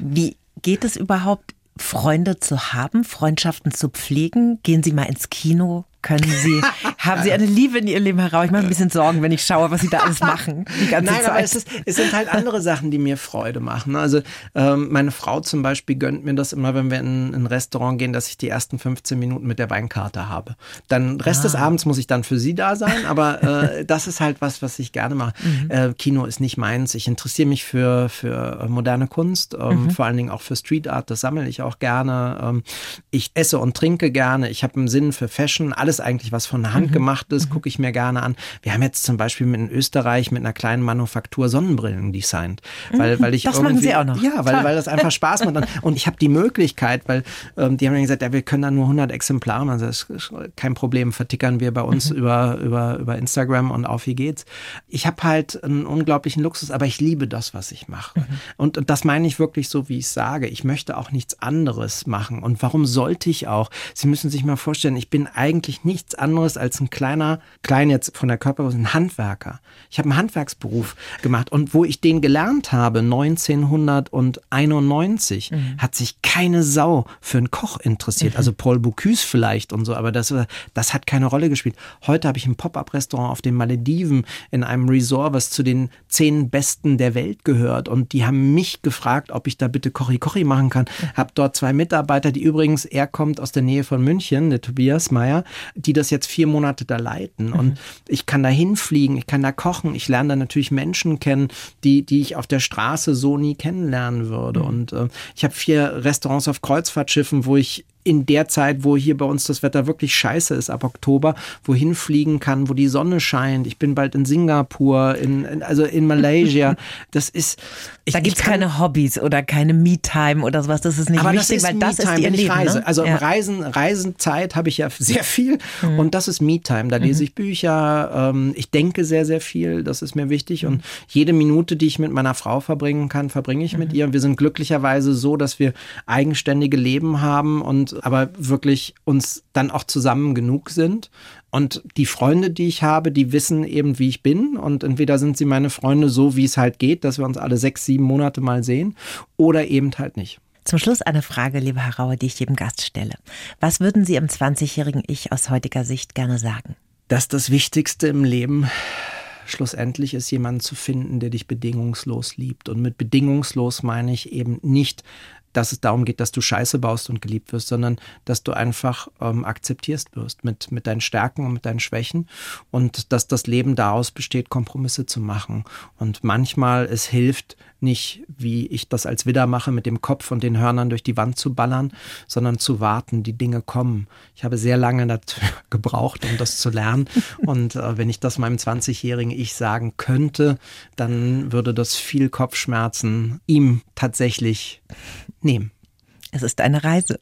Wie geht es überhaupt, Freunde zu haben, Freundschaften zu pflegen? Gehen Sie mal ins Kino? Können Sie, <laughs> haben Sie eine Liebe in Ihr Leben heraus? Ich mache ein bisschen Sorgen, wenn ich schaue, was Sie da alles <laughs> machen. Die ganze Nein, Zeit. aber es, ist, es sind halt andere Sachen, die mir Freude machen. Also ähm, meine Frau zum Beispiel gönnt mir das immer, wenn wir in ein Restaurant gehen, dass ich die ersten 15 Minuten mit der Weinkarte habe. Dann Rest Ah. des Abends muss ich dann für sie da sein, aber äh, <laughs> das ist halt was, was ich gerne mache. Mhm. Äh, Kino ist nicht meins. Ich interessiere mich für, für äh, moderne Kunst, ähm, Mhm. vor allen Dingen auch für Street Art, das sammle ich auch gerne. Ähm, ich esse und trinke gerne. Ich habe einen Sinn für Fashion. Alles eigentlich, was von der Mhm. Hand gemacht ist, gucke ich mir gerne an. Wir haben jetzt zum Beispiel in Österreich mit einer kleinen Manufaktur Sonnenbrillen designt, weil, weil ich Mhm. Das machen Sie auch noch. Ja, weil, Toll. weil das einfach Spaß macht. Und- ich habe die Möglichkeit, weil ähm, die haben dann gesagt, ja, wir können da nur 100 Exemplare, also das ist kein Problem, vertickern wir bei uns Mhm. über, über, über Instagram und auf wie geht's. Ich habe halt einen unglaublichen Luxus, aber ich liebe das, was ich mache. Mhm. Und, und das meine ich wirklich so, wie ich sage. Ich möchte auch nichts anderes machen. Und warum sollte ich auch? Sie müssen sich mal vorstellen, ich bin eigentlich nichts anderes als ein kleiner, klein jetzt von der Körpergröße, ein Handwerker. Ich habe einen Handwerksberuf gemacht und wo ich den gelernt habe, 1991, hat sich keine Sau für einen Koch interessiert. Also Paul Bocuse vielleicht und so, aber das, das hat keine Rolle gespielt. Heute habe ich ein Pop-up-Restaurant auf den Malediven in einem Resort, was zu den zehn besten der Welt gehört. Und die haben mich gefragt, ob ich da bitte Kochi Kochi machen kann. Hab dort zwei Mitarbeiter, die übrigens, er kommt aus der Nähe von München, der Tobias Meyer, die das jetzt vier Monate da leiten. Und ich kann da hinfliegen, ich kann da kochen, ich lerne da natürlich Menschen kennen, die, die ich auf der Straße so nie kennenlernen würde. Und äh, ich habe vier Restaurants auf Kreuzfahrtschiffen, wo ich in der Zeit, wo hier bei uns das Wetter wirklich scheiße ist, ab Oktober, wohin fliegen kann, wo die Sonne scheint. Ich bin bald in Singapur, in, in also in Malaysia. <laughs> Das ist. Ich, da gibt es keine Hobbys oder keine Me-Time oder sowas. Das ist nicht aber wichtig, das ist weil das ist ihr Leben. reise. Ne? Also ja. Mhm. Reisen, Reisenzeit habe ich ja <laughs> sehr viel und das ist Me-Time. Da lese ich Bücher, ähm, ich denke sehr, sehr viel, das ist mir wichtig Mhm. und jede Minute, die ich mit meiner Frau verbringen kann, verbringe ich Mhm. mit ihr. Wir sind glücklicherweise so, dass wir eigenständige Leben haben und aber wirklich uns dann auch zusammen genug sind. Und die Freunde, die ich habe, die wissen eben, wie ich bin. Und entweder sind sie meine Freunde so, wie es halt geht, dass wir uns alle sechs, sieben Monate mal sehen, oder eben halt nicht. Zum Schluss eine Frage, liebe Herr Rauer, die ich jedem Gast stelle. Was würden Sie im 20-jährigen Ich aus heutiger Sicht gerne sagen? dass das Wichtigste im Leben schlussendlich ist, jemanden zu finden, der dich bedingungslos liebt. Und mit bedingungslos meine ich eben nicht, dass es darum geht, dass du Scheiße baust und geliebt wirst, sondern dass du einfach ähm, akzeptierst wirst mit, mit deinen Stärken und mit deinen Schwächen und dass das Leben daraus besteht, Kompromisse zu machen. Und manchmal es hilft nicht, wie ich das als Widder mache, mit dem Kopf und den Hörnern durch die Wand zu ballern, sondern zu warten, die Dinge kommen. Ich habe sehr lange <laughs> gebraucht, um das zu lernen. Und äh, wenn ich das meinem 20-jährigen Ich sagen könnte, dann würde das viel Kopfschmerzen ihm tatsächlich nehmen. Es ist eine Reise.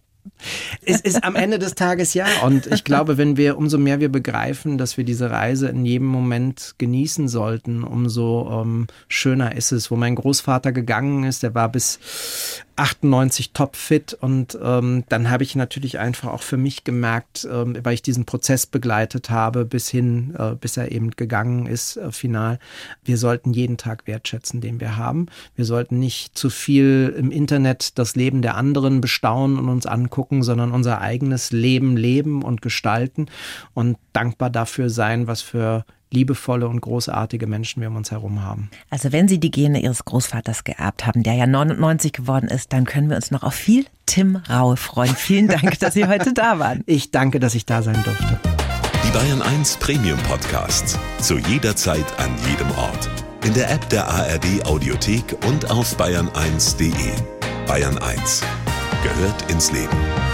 Es ist am Ende des Tages ja. Und ich glaube, wenn wir, umso mehr wir begreifen, dass wir diese Reise in jedem Moment genießen sollten, umso ähm, schöner ist es. Wo mein Großvater gegangen ist, der war bis 98 topfit und ähm, dann habe ich natürlich einfach auch für mich gemerkt, ähm, weil ich diesen Prozess begleitet habe, bis hin, äh, bis er eben gegangen ist, äh, final. Wir sollten jeden Tag wertschätzen, den wir haben. Wir sollten nicht zu viel im Internet das Leben der anderen bestaunen und uns angucken, sondern unser eigenes Leben leben und gestalten und dankbar dafür sein, was für liebevolle und großartige Menschen wir um uns herum haben. Also wenn Sie die Gene Ihres Großvaters geerbt haben, der ja 99 geworden ist, dann können wir uns noch auf viel Tim Raue freuen. Vielen Dank, <laughs> dass Sie heute da waren. Ich danke, dass ich da sein durfte. Die Bayern 1 Premium Podcasts. Zu jeder Zeit, an jedem Ort. In der App der ARD Audiothek und auf bayern1.de. Bayern 1 gehört ins Leben.